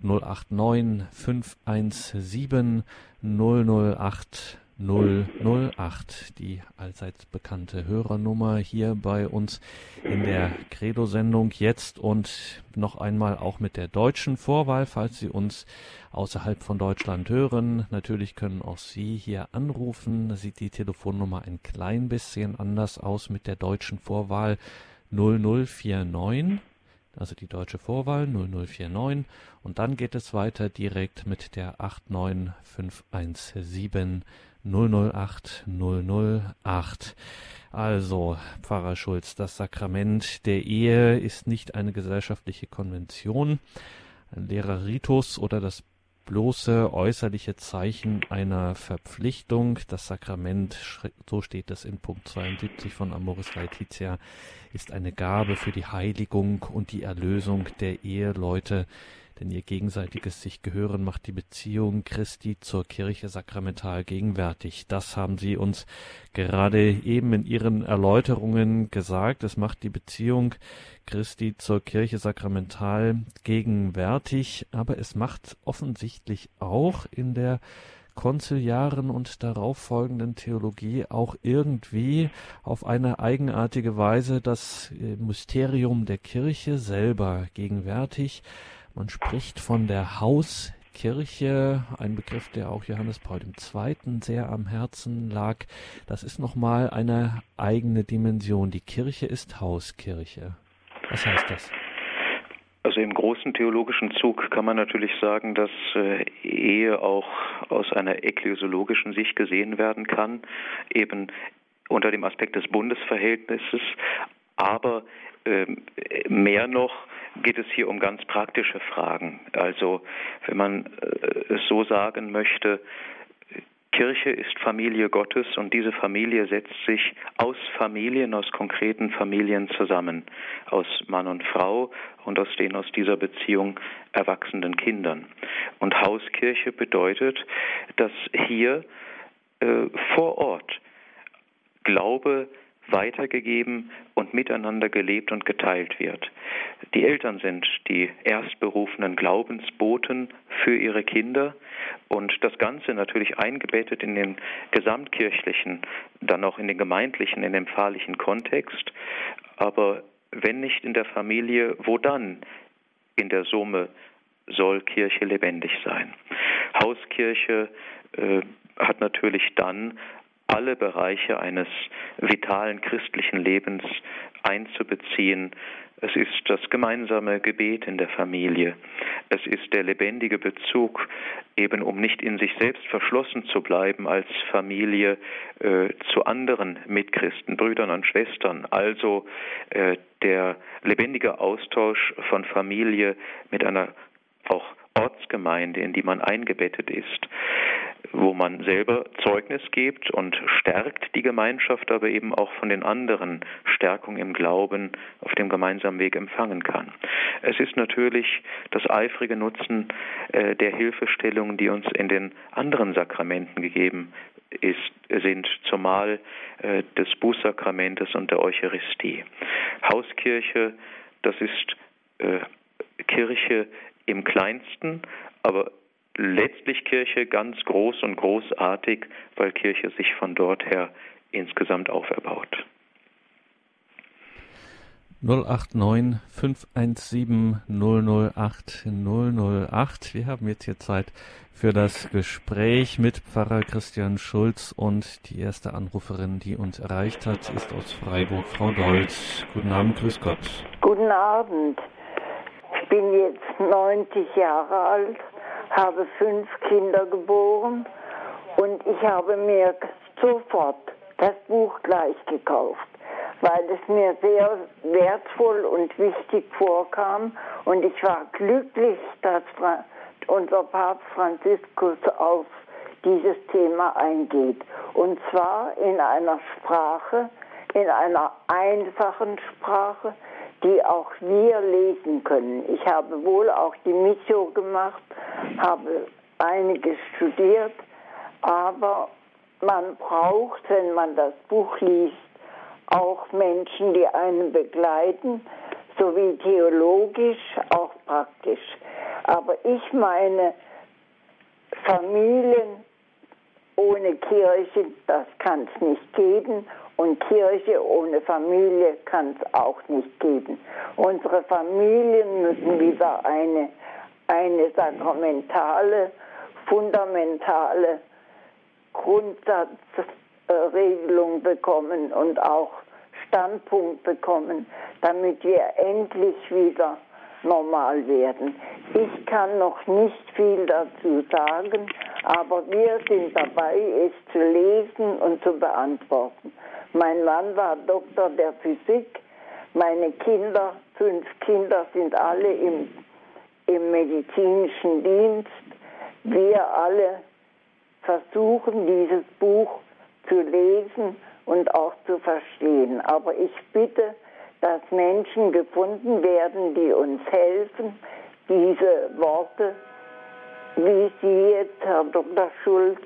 089 517 008 008, die allseits bekannte Hörernummer hier bei uns in der Credo-Sendung jetzt und noch einmal auch mit der deutschen Vorwahl, falls Sie uns außerhalb von Deutschland hören. Natürlich können auch Sie hier anrufen. Da sieht die Telefonnummer ein klein bisschen anders aus mit der deutschen Vorwahl 0049 also die deutsche Vorwahl 0049 und dann geht es weiter direkt mit der 89517 008 008. Also, Pfarrer Schulz, das Sakrament der Ehe ist nicht eine gesellschaftliche Konvention, ein leerer Ritus oder das bloße äußerliche Zeichen einer Verpflichtung. Das Sakrament, so steht es in Punkt 72 von Amoris Laetitia, ist eine Gabe für die Heiligung und die Erlösung der Eheleute denn ihr gegenseitiges sich Gehören macht die Beziehung Christi zur Kirche sakramental gegenwärtig. Das haben Sie uns gerade eben in Ihren Erläuterungen gesagt. Es macht die Beziehung Christi zur Kirche sakramental gegenwärtig, aber es macht offensichtlich auch in der konziliaren und darauf folgenden Theologie auch irgendwie auf eine eigenartige Weise das äh, Mysterium der Kirche selber gegenwärtig. Man spricht von der Hauskirche, ein Begriff, der auch Johannes Paul II. sehr am Herzen lag. Das ist nochmal eine eigene Dimension. Die Kirche ist Hauskirche. Was heißt das? Also im großen theologischen Zug kann man natürlich sagen, dass äh, Ehe auch aus einer ekklesiologischen Sicht gesehen werden kann, eben unter dem Aspekt des Bundesverhältnisses, aber mehr noch geht es hier um ganz praktische Fragen. Also wenn man äh, es so sagen möchte, Kirche ist Familie Gottes und diese Familie setzt sich aus Familien, aus konkreten Familien zusammen, aus Mann und Frau und aus den aus dieser Beziehung erwachsenen Kindern. Und Hauskirche bedeutet, dass hier äh, vor Ort Glaube weitergegeben und miteinander gelebt und geteilt wird. Die Eltern sind die erstberufenen Glaubensboten für ihre Kinder und das Ganze natürlich eingebettet in den gesamtkirchlichen, dann auch in den gemeindlichen, in den pfarrlichen Kontext. Aber wenn nicht in der Familie, wo dann in der Summe soll Kirche lebendig sein? Hauskirche äh, hat natürlich dann alle Bereiche eines vitalen christlichen Lebens einzubeziehen. Es ist das gemeinsame Gebet in der Familie. Es ist der lebendige Bezug, eben um nicht in sich selbst verschlossen zu bleiben als Familie äh, zu anderen Mitchristen, Brüdern und Schwestern. Also äh, der lebendige Austausch von Familie mit einer auch Ortsgemeinde, in die man eingebettet ist wo man selber Zeugnis gibt und stärkt die Gemeinschaft, aber eben auch von den anderen Stärkung im Glauben auf dem gemeinsamen Weg empfangen kann. Es ist natürlich das eifrige Nutzen äh, der Hilfestellungen, die uns in den anderen Sakramenten gegeben ist, sind, zumal äh, des Bußsakramentes und der Eucharistie. Hauskirche, das ist äh, Kirche im kleinsten, aber letztlich Kirche ganz groß und großartig, weil Kirche sich von dort her insgesamt auferbaut. 089 517 008 008. Wir haben jetzt hier Zeit für das Gespräch mit Pfarrer Christian Schulz und die erste Anruferin, die uns erreicht hat, ist aus Freiburg, Frau Dolz. Guten Abend, grüß Gott. Guten Abend. Ich bin jetzt 90 Jahre alt habe fünf Kinder geboren und ich habe mir sofort das Buch gleich gekauft, weil es mir sehr wertvoll und wichtig vorkam und ich war glücklich, dass unser Papst Franziskus auf dieses Thema eingeht. Und zwar in einer Sprache, in einer einfachen Sprache, die auch wir lesen können. Ich habe wohl auch die Mission gemacht, habe einiges studiert, aber man braucht, wenn man das Buch liest, auch Menschen, die einen begleiten, sowie theologisch, auch praktisch. Aber ich meine, Familien ohne Kirche, das kann es nicht geben. Und Kirche ohne Familie kann es auch nicht geben. Unsere Familien müssen wieder eine, eine sakramentale, fundamentale Grundsatzregelung bekommen und auch Standpunkt bekommen, damit wir endlich wieder normal werden. Ich kann noch nicht viel dazu sagen, aber wir sind dabei, es zu lesen und zu beantworten. Mein Mann war Doktor der Physik. Meine Kinder, fünf Kinder, sind alle im, im medizinischen Dienst. Wir alle versuchen, dieses Buch zu lesen und auch zu verstehen. Aber ich bitte, dass Menschen gefunden werden, die uns helfen, diese Worte, wie Sie jetzt, Herr Dr. Schulz,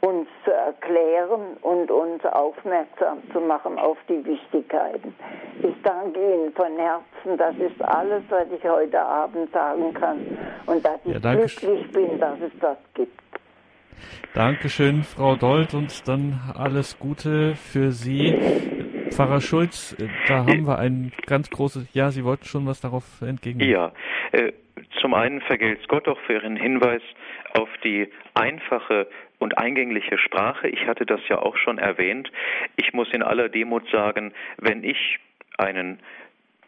uns zu erklären und uns aufmerksam zu machen auf die Wichtigkeiten. Ich danke Ihnen von Herzen. Das ist alles, was ich heute Abend sagen kann. Und dass ich ja, glücklich bin, dass es das gibt. Dankeschön, Frau Dold, und dann alles Gute für Sie. Pfarrer Schulz, da haben wir ein ganz großes, ja, Sie wollten schon was darauf entgegnen. Ja, äh, zum einen vergelt's Gott auch für Ihren Hinweis auf die einfache und eingängliche Sprache. Ich hatte das ja auch schon erwähnt. Ich muss in aller Demut sagen, wenn ich einen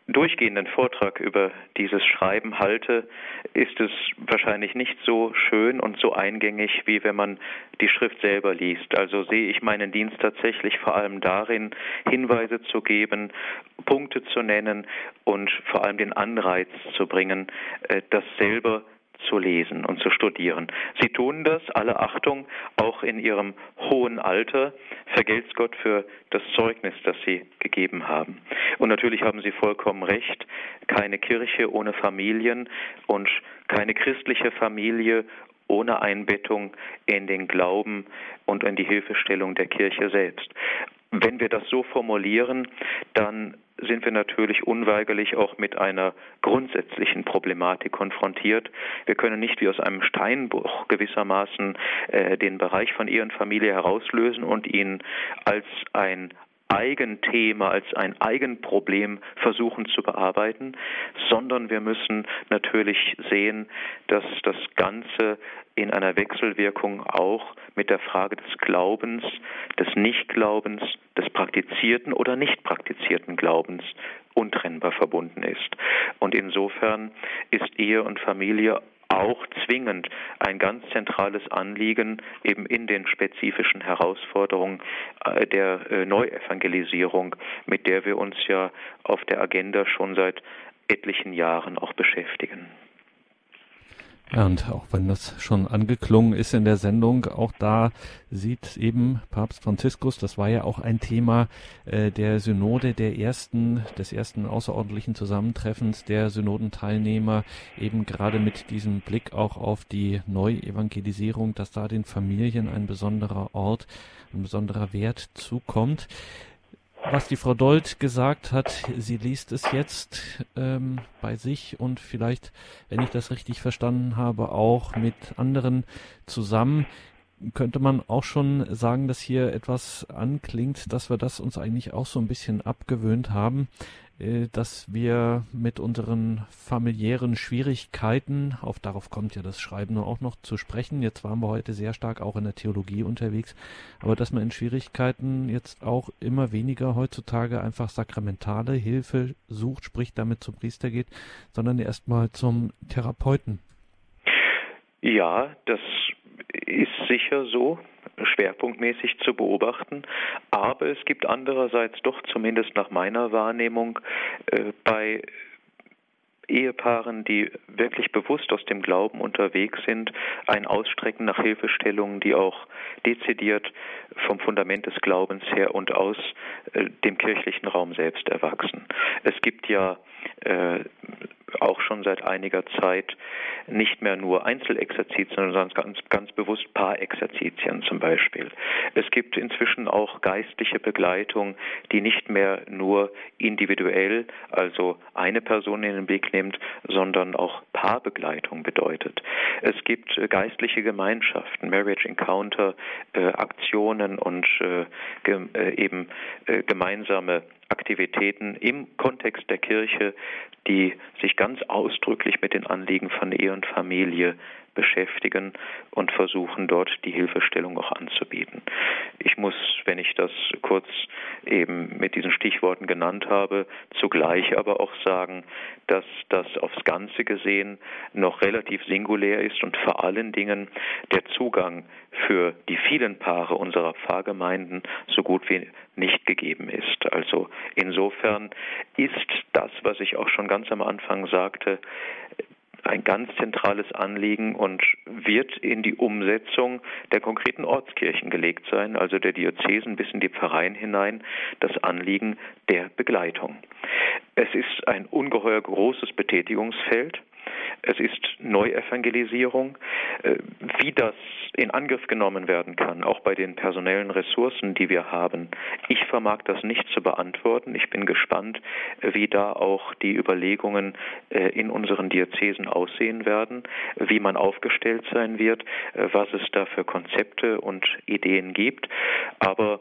durchgehenden Vortrag über dieses Schreiben halte, ist es wahrscheinlich nicht so schön und so eingängig, wie wenn man die Schrift selber liest. Also sehe ich meinen Dienst tatsächlich vor allem darin, Hinweise zu geben, Punkte zu nennen und vor allem den Anreiz zu bringen, äh, das selber zu lesen und zu studieren. Sie tun das, alle Achtung, auch in ihrem hohen Alter. Vergelt's Gott für das Zeugnis, das Sie gegeben haben. Und natürlich haben Sie vollkommen recht, keine Kirche ohne Familien und keine christliche Familie ohne Einbettung in den Glauben und in die Hilfestellung der Kirche selbst. Wenn wir das so formulieren, dann sind wir natürlich unweigerlich auch mit einer grundsätzlichen Problematik konfrontiert. Wir können nicht wie aus einem Steinbruch gewissermaßen äh, den Bereich von Ehe und Familie herauslösen und ihn als ein Eigenthema, als ein Eigenproblem versuchen zu bearbeiten, sondern wir müssen natürlich sehen, dass das Ganze in einer Wechselwirkung auch mit der Frage des Glaubens, des Nichtglaubens, des praktizierten oder nicht praktizierten Glaubens untrennbar verbunden ist. Und insofern ist Ehe und Familie auch zwingend ein ganz zentrales Anliegen eben in den spezifischen Herausforderungen äh, der äh, Neuevangelisierung, mit der wir uns ja auf der Agenda schon seit etlichen Jahren auch beschäftigen. Und auch wenn das schon angeklungen ist in der Sendung, auch da sieht eben Papst Franziskus, das war ja auch ein Thema äh, der Synode der ersten, des ersten außerordentlichen Zusammentreffens der Synodenteilnehmer, eben gerade mit diesem Blick auch auf die Neuevangelisierung, dass da den Familien ein besonderer Ort, ein besonderer Wert zukommt was die Frau Dold gesagt hat, sie liest es jetzt ähm, bei sich und vielleicht, wenn ich das richtig verstanden habe, auch mit anderen zusammen. Könnte man auch schon sagen, dass hier etwas anklingt, dass wir das uns eigentlich auch so ein bisschen abgewöhnt haben, dass wir mit unseren familiären Schwierigkeiten, auf darauf kommt ja das Schreiben auch noch zu sprechen, jetzt waren wir heute sehr stark auch in der Theologie unterwegs, aber dass man in Schwierigkeiten jetzt auch immer weniger heutzutage einfach sakramentale Hilfe sucht, sprich damit zum Priester geht, sondern erstmal zum Therapeuten. Ja, das ist sicher so schwerpunktmäßig zu beobachten. Aber es gibt andererseits doch zumindest nach meiner Wahrnehmung äh, bei Ehepaaren, die wirklich bewusst aus dem Glauben unterwegs sind, ein Ausstrecken nach Hilfestellungen, die auch dezidiert vom Fundament des Glaubens her und aus äh, dem kirchlichen Raum selbst erwachsen. Es gibt ja äh, auch schon seit einiger Zeit nicht mehr nur Einzelexerzitien, sondern ganz, ganz bewusst Paarexerzitien zum Beispiel. Es gibt inzwischen auch geistliche Begleitung, die nicht mehr nur individuell, also eine Person in den Blick nimmt, sondern auch Paarbegleitung bedeutet. Es gibt äh, geistliche Gemeinschaften, Marriage Encounter, äh, Aktionen und äh, äh, eben äh, gemeinsame Aktivitäten im Kontext der Kirche, die sich ganz ausdrücklich mit den Anliegen von Ehe und Familie beschäftigen und versuchen dort die Hilfestellung auch anzubieten. Ich muss, wenn ich das kurz eben mit diesen Stichworten genannt habe, zugleich aber auch sagen, dass das aufs Ganze gesehen noch relativ singulär ist und vor allen Dingen der Zugang für die vielen Paare unserer Pfarrgemeinden so gut wie nicht gegeben ist. Also insofern ist das, was ich auch schon ganz am Anfang sagte, ein ganz zentrales Anliegen und wird in die Umsetzung der konkreten Ortskirchen gelegt sein, also der Diözesen bis in die Pfarreien hinein, das Anliegen der Begleitung. Es ist ein ungeheuer großes Betätigungsfeld es ist Neuevangelisierung. Äh, wie das in Angriff genommen werden kann, auch bei den personellen Ressourcen, die wir haben, ich vermag das nicht zu beantworten. Ich bin gespannt, wie da auch die Überlegungen äh, in unseren Diözesen aussehen werden, wie man aufgestellt sein wird, äh, was es da für Konzepte und Ideen gibt. Aber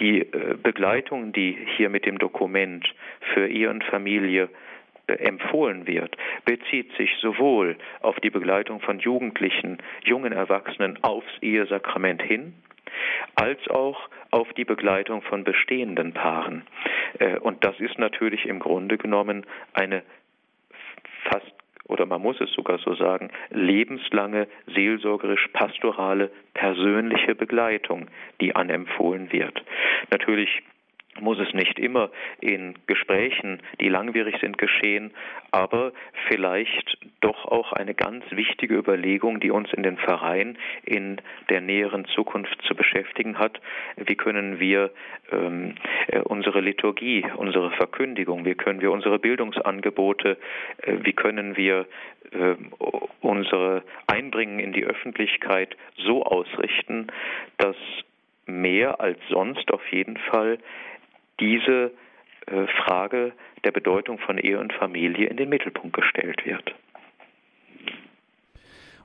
die Begleitung, die hier mit dem Dokument für Ehe und Familie empfohlen wird, bezieht sich sowohl auf die Begleitung von Jugendlichen, jungen Erwachsenen aufs Ehesakrament hin, als auch auf die Begleitung von bestehenden Paaren. Äh, und das ist natürlich im Grunde genommen eine fast oder man muss es sogar so sagen, lebenslange seelsorgerisch-pastorale persönliche Begleitung, die anempfohlen wird. Natürlich muss es nicht immer in Gesprächen, die langwierig sind, geschehen, aber vielleicht doch auch eine ganz wichtige Überlegung, die uns in den Vereinen in der näheren Zukunft zu beschäftigen hat. Wie können wir ähm, äh, unsere Liturgie, unsere Verkündigung, wie können wir unsere Bildungsangebote, äh, wie können wir äh, unsere Einbringen in die Öffentlichkeit so ausrichten, dass mehr als sonst auf jeden Fall diese äh, Frage der Bedeutung von Ehe und Familie in den Mittelpunkt gestellt wird.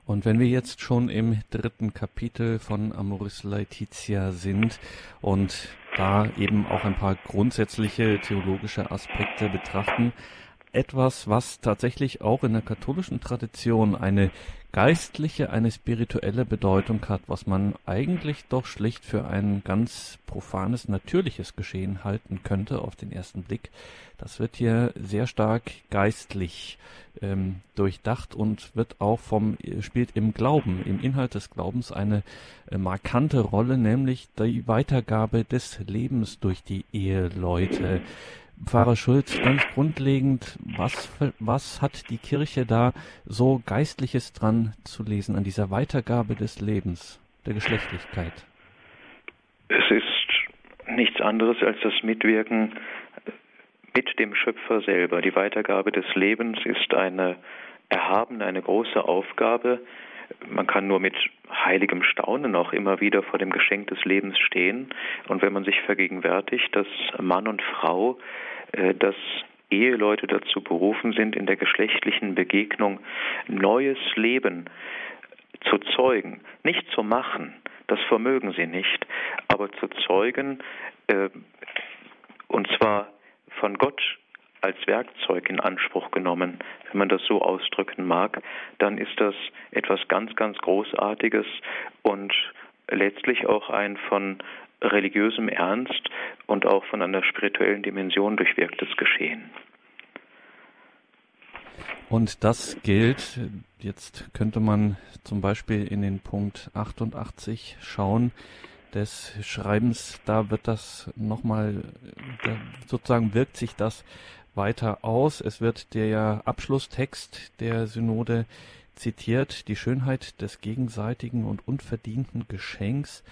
Und wenn wir jetzt schon im dritten Kapitel von Amoris Laetitia sind und da eben auch ein paar grundsätzliche theologische Aspekte betrachten. Etwas, was tatsächlich auch in der katholischen Tradition eine geistliche, eine spirituelle Bedeutung hat, was man eigentlich doch schlicht für ein ganz profanes, natürliches Geschehen halten könnte auf den ersten Blick. Das wird hier sehr stark geistlich ähm, durchdacht und wird auch vom spielt im Glauben, im Inhalt des Glaubens eine äh, markante Rolle, nämlich die Weitergabe des Lebens durch die Eheleute. Pfarrer Schulz, ganz grundlegend, was, was hat die Kirche da so Geistliches dran zu lesen an dieser Weitergabe des Lebens, der Geschlechtlichkeit? Es ist nichts anderes als das Mitwirken mit dem Schöpfer selber. Die Weitergabe des Lebens ist eine erhabene, eine große Aufgabe. Man kann nur mit heiligem Staunen auch immer wieder vor dem Geschenk des Lebens stehen. Und wenn man sich vergegenwärtigt, dass Mann und Frau dass Eheleute dazu berufen sind, in der geschlechtlichen Begegnung neues Leben zu zeugen, nicht zu machen, das vermögen sie nicht, aber zu zeugen, äh, und zwar von Gott als Werkzeug in Anspruch genommen, wenn man das so ausdrücken mag, dann ist das etwas ganz, ganz Großartiges und letztlich auch ein von religiösem Ernst und auch von einer spirituellen Dimension durchwirktes Geschehen. Und das gilt, jetzt könnte man zum Beispiel in den Punkt 88 schauen, des Schreibens, da wird das nochmal, sozusagen wirkt sich das weiter aus. Es wird der Abschlusstext der Synode zitiert, die Schönheit des gegenseitigen und unverdienten Geschenks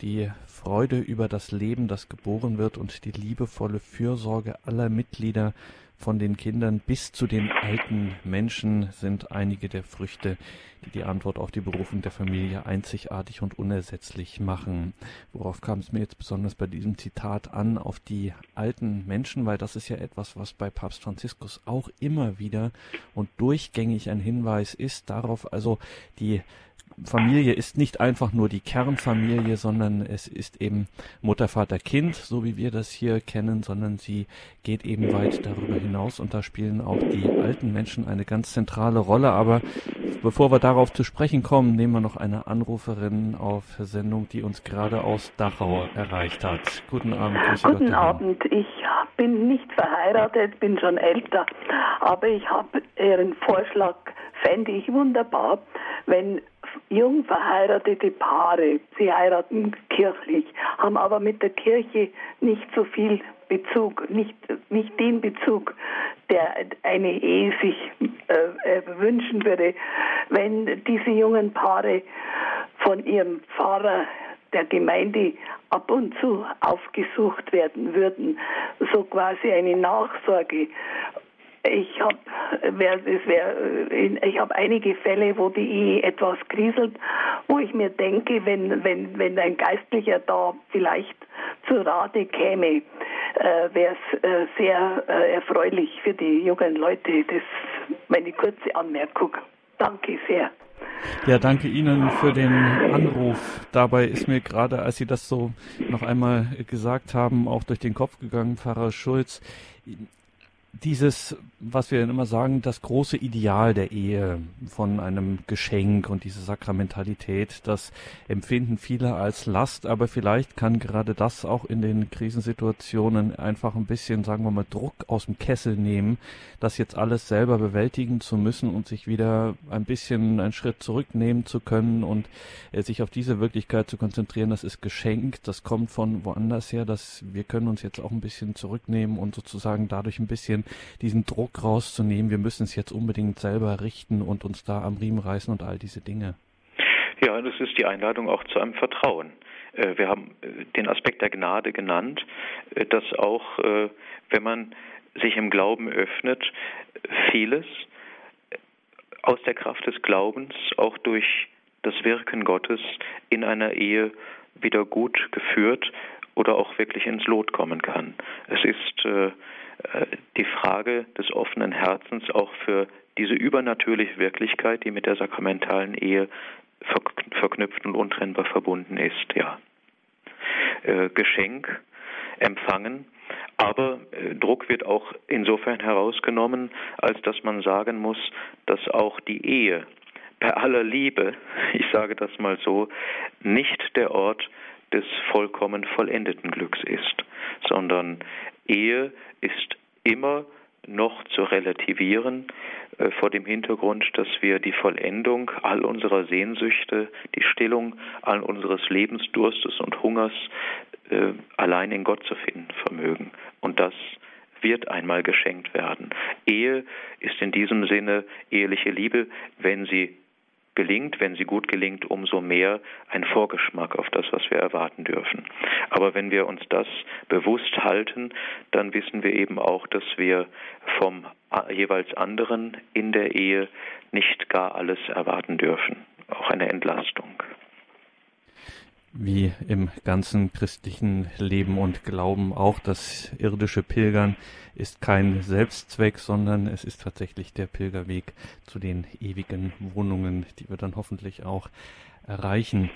die Freude über das Leben, das geboren wird und die liebevolle Fürsorge aller Mitglieder von den Kindern bis zu den alten Menschen sind einige der Früchte, die die Antwort auf die Berufung der Familie einzigartig und unersetzlich machen. Worauf kam es mir jetzt besonders bei diesem Zitat an? Auf die alten Menschen, weil das ist ja etwas, was bei Papst Franziskus auch immer wieder und durchgängig ein Hinweis ist darauf, also die Familie ist nicht einfach nur die Kernfamilie, sondern es ist eben Mutter, Vater, Kind, so wie wir das hier kennen, sondern sie geht eben weit darüber hinaus und da spielen auch die alten Menschen eine ganz zentrale Rolle. Aber bevor wir darauf zu sprechen kommen, nehmen wir noch eine Anruferin auf Sendung, die uns gerade aus Dachau erreicht hat. Guten Abend. Grüße Guten Gott Abend. Ich bin nicht verheiratet, bin schon älter, aber ich habe Ihren Vorschlag, fände ich wunderbar, wenn jung verheiratete Paare, sie heiraten kirchlich, haben aber mit der Kirche nicht so viel Bezug, nicht, nicht den Bezug, der eine Ehe sich äh, äh, wünschen würde, wenn diese jungen Paare von ihrem Pfarrer der Gemeinde ab und zu aufgesucht werden würden, so quasi eine Nachsorge ich habe habe einige Fälle, wo die Ehe etwas kriselt, wo ich mir denke, wenn, wenn, wenn ein Geistlicher da vielleicht zur Rate käme, äh, wäre es äh, sehr äh, erfreulich für die jungen Leute. Das ist meine kurze Anmerkung. Danke sehr. Ja, danke Ihnen für den Anruf. Dabei ist mir gerade, als Sie das so noch einmal gesagt haben, auch durch den Kopf gegangen, Pfarrer Schulz dieses, was wir immer sagen, das große Ideal der Ehe von einem Geschenk und diese Sakramentalität, das empfinden viele als Last, aber vielleicht kann gerade das auch in den Krisensituationen einfach ein bisschen, sagen wir mal, Druck aus dem Kessel nehmen, das jetzt alles selber bewältigen zu müssen und sich wieder ein bisschen einen Schritt zurücknehmen zu können und äh, sich auf diese Wirklichkeit zu konzentrieren, das ist Geschenk, das kommt von woanders her, dass wir können uns jetzt auch ein bisschen zurücknehmen und sozusagen dadurch ein bisschen bisschen diesen Druck rauszunehmen, wir müssen es jetzt unbedingt selber richten und uns da am Riemen reißen und all diese Dinge. Ja, das ist die Einladung auch zu einem Vertrauen. Äh, wir haben äh, den Aspekt der Gnade genannt, äh, dass auch, wenn man sich im Glauben öffnet, vieles aus der Kraft des Glaubens auch durch das Wirken Gottes in einer Ehe wieder gut geführt oder auch wirklich ins Lot kommen kann. Es ist die Frage des offenen Herzens auch für diese übernatürliche Wirklichkeit, die mit der sakramentalen Ehe verknüpft und untrennbar verbunden ist, ja. Äh, Geschenk empfangen. Aber äh, Druck wird auch insofern herausgenommen, als dass man sagen muss, dass auch die Ehe bei aller Liebe, ich sage das mal so, nicht der Ort des vollkommen vollendeten Glücks ist, sondern Ehe ist immer noch zu relativieren äh, vor dem Hintergrund, dass wir die Vollendung all unserer Sehnsüchte, die Stillung all unseres Lebensdurstes und Hungers äh, allein in Gott zu finden vermögen. Und das wird einmal geschenkt werden. Ehe ist in diesem Sinne eheliche Liebe, wenn sie gelingt, wenn sie gut gelingt, umso mehr ein Vorgeschmack auf das, was wir erwarten dürfen. Aber wenn wir uns das bewusst halten, dann wissen wir eben auch, dass wir vom jeweils anderen in der Ehe nicht gar alles erwarten dürfen. Auch eine Entlastung wie im ganzen christlichen Leben und Glauben auch das irdische Pilgern ist kein Selbstzweck, sondern es ist tatsächlich der Pilgerweg zu den ewigen Wohnungen, die wir dann hoffentlich auch erreichen.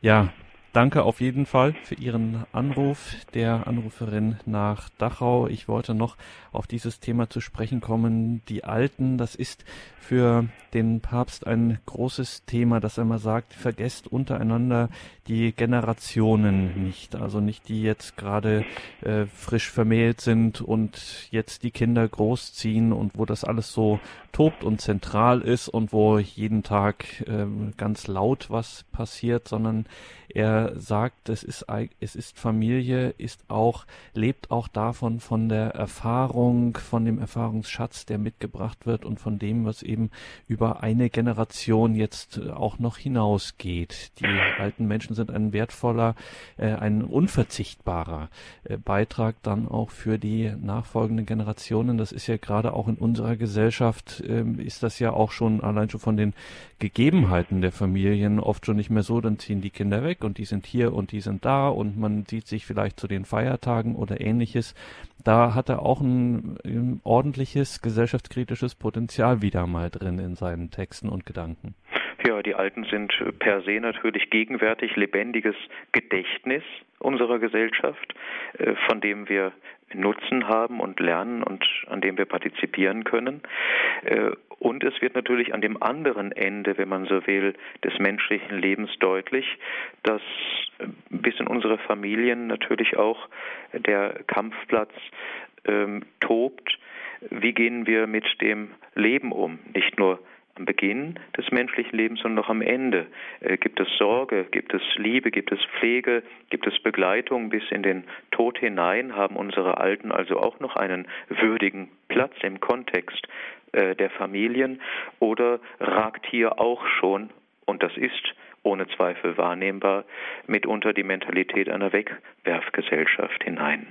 Ja, Danke auf jeden Fall für Ihren Anruf der Anruferin nach Dachau. Ich wollte noch auf dieses Thema zu sprechen kommen. Die Alten, das ist für den Papst ein großes Thema, dass er mal sagt, vergesst untereinander die Generationen nicht. Also nicht die jetzt gerade äh, frisch vermählt sind und jetzt die Kinder großziehen und wo das alles so tobt und zentral ist und wo jeden Tag äh, ganz laut was passiert, sondern er sagt, es ist, es ist Familie, ist auch, lebt auch davon, von der Erfahrung, von dem Erfahrungsschatz, der mitgebracht wird und von dem, was eben über eine Generation jetzt äh, auch noch hinausgeht. Die alten Menschen sind ein wertvoller, äh, ein unverzichtbarer äh, Beitrag dann auch für die nachfolgenden Generationen. Das ist ja gerade auch in unserer Gesellschaft, äh, ist das ja auch schon allein schon von den Gegebenheiten der Familien oft schon nicht mehr so, dann ziehen die Kinder weg und die sind hier und die sind da und man sieht sich vielleicht zu den Feiertagen oder ähnliches. Da hat er auch ein, ein ordentliches gesellschaftskritisches Potenzial wieder mal drin in seinen Texten und Gedanken. Ja, die Alten sind per se natürlich gegenwärtig lebendiges Gedächtnis unserer Gesellschaft, äh, von dem wir Nutzen haben und lernen und an dem wir partizipieren können. Äh, und es wird natürlich an dem anderen Ende, wenn man so will, des menschlichen Lebens deutlich, dass bis in unsere Familien natürlich auch der Kampfplatz ähm, tobt. Wie gehen wir mit dem Leben um? Nicht nur am Beginn des menschlichen Lebens und noch am Ende. Äh, gibt es Sorge, gibt es Liebe, gibt es Pflege, gibt es Begleitung bis in den Tod hinein? Haben unsere Alten also auch noch einen würdigen Platz im Kontext äh, der Familien? Oder ragt hier auch schon, und das ist ohne Zweifel wahrnehmbar, mitunter die Mentalität einer Wegwerfgesellschaft hinein?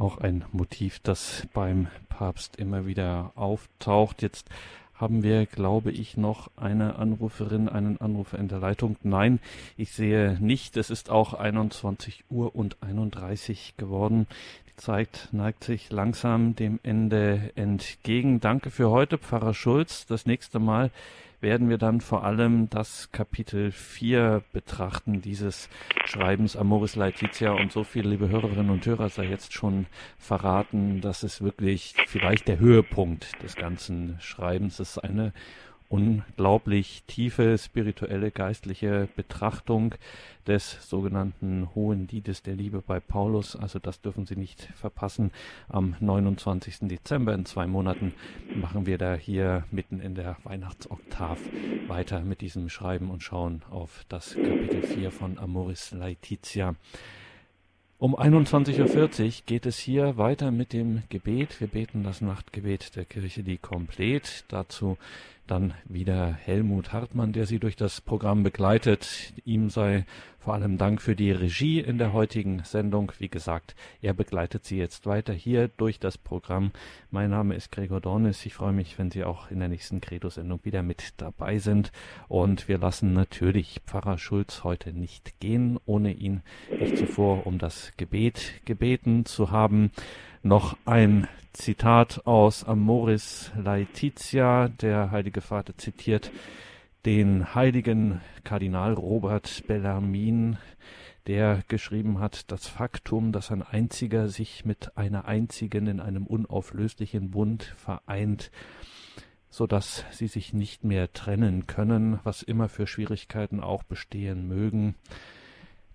Auch ein Motiv, das beim Papst immer wieder auftaucht. Jetzt haben wir, glaube ich, noch eine Anruferin, einen Anrufer in der Leitung. Nein, ich sehe nicht. Es ist auch 21 Uhr und 31 geworden. Die Zeit neigt sich langsam dem Ende entgegen. Danke für heute, Pfarrer Schulz. Das nächste Mal werden wir dann vor allem das Kapitel 4 betrachten, dieses Schreibens Amoris Laetitia und so viele liebe Hörerinnen und Hörer sei jetzt schon verraten, dass es wirklich vielleicht der Höhepunkt des ganzen Schreibens ist. Eine unglaublich tiefe spirituelle geistliche Betrachtung des sogenannten Hohen Liedes der Liebe bei Paulus. Also das dürfen Sie nicht verpassen. Am 29. Dezember in zwei Monaten machen wir da hier mitten in der Weihnachtsoktav weiter mit diesem Schreiben und schauen auf das Kapitel 4 von Amoris Laetitia. Um 21.40 Uhr geht es hier weiter mit dem Gebet. Wir beten das Nachtgebet der Kirche, die komplett. Dazu dann wieder Helmut Hartmann, der Sie durch das Programm begleitet. Ihm sei vor allem Dank für die Regie in der heutigen Sendung. Wie gesagt, er begleitet Sie jetzt weiter hier durch das Programm. Mein Name ist Gregor Dornis. Ich freue mich, wenn Sie auch in der nächsten Credo-Sendung wieder mit dabei sind. Und wir lassen natürlich Pfarrer Schulz heute nicht gehen, ohne ihn nicht zuvor um das Gebet gebeten zu haben. Noch ein Zitat aus Amoris Laetitia. Der Heilige Vater zitiert den heiligen Kardinal Robert Bellarmin, der geschrieben hat, das Faktum, dass ein einziger sich mit einer einzigen in einem unauflöslichen Bund vereint, so dass sie sich nicht mehr trennen können, was immer für Schwierigkeiten auch bestehen mögen.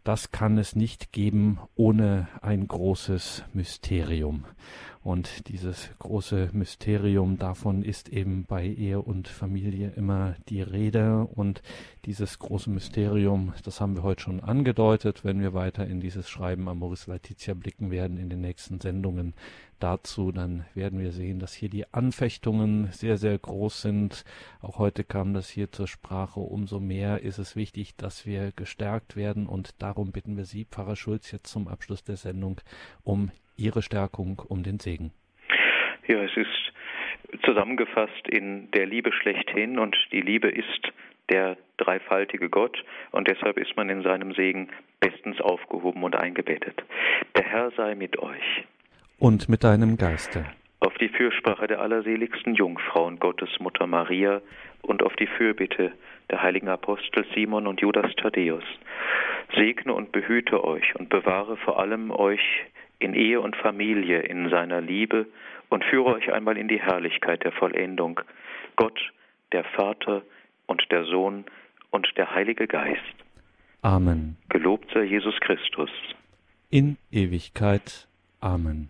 Das kann es nicht geben ohne ein großes Mysterium. Und dieses große Mysterium davon ist eben bei Ehe und Familie immer die Rede. Und dieses große Mysterium, das haben wir heute schon angedeutet, wenn wir weiter in dieses Schreiben Amoris Laetitia blicken werden in den nächsten Sendungen dazu, dann werden wir sehen, dass hier die Anfechtungen sehr, sehr groß sind. Auch heute kam das hier zur Sprache. Umso mehr ist es wichtig, dass wir gestärkt werden. Und darum bitten wir Sie, Pfarrer Schulz, jetzt zum Abschluss der Sendung um Ihre Stärkung, um den Segen. Ja, es ist zusammengefasst in der Liebe schlechthin und die Liebe ist der dreifaltige Gott und deshalb ist man in seinem Segen bestens aufgehoben und eingebettet. Der Herr sei mit euch. Und mit deinem Geiste. Auf die Fürsprache der allerseligsten Jungfrau und Gottesmutter Maria und auf die Fürbitte der heiligen Apostel Simon und Judas Thaddäus. Segne und behüte euch und bewahre vor allem euch in Ehe und Familie in seiner Liebe und führe euch einmal in die Herrlichkeit der Vollendung. Gott, der Vater und der Sohn und der Heilige Geist. Amen. Gelobt sei Jesus Christus. In Ewigkeit. Amen.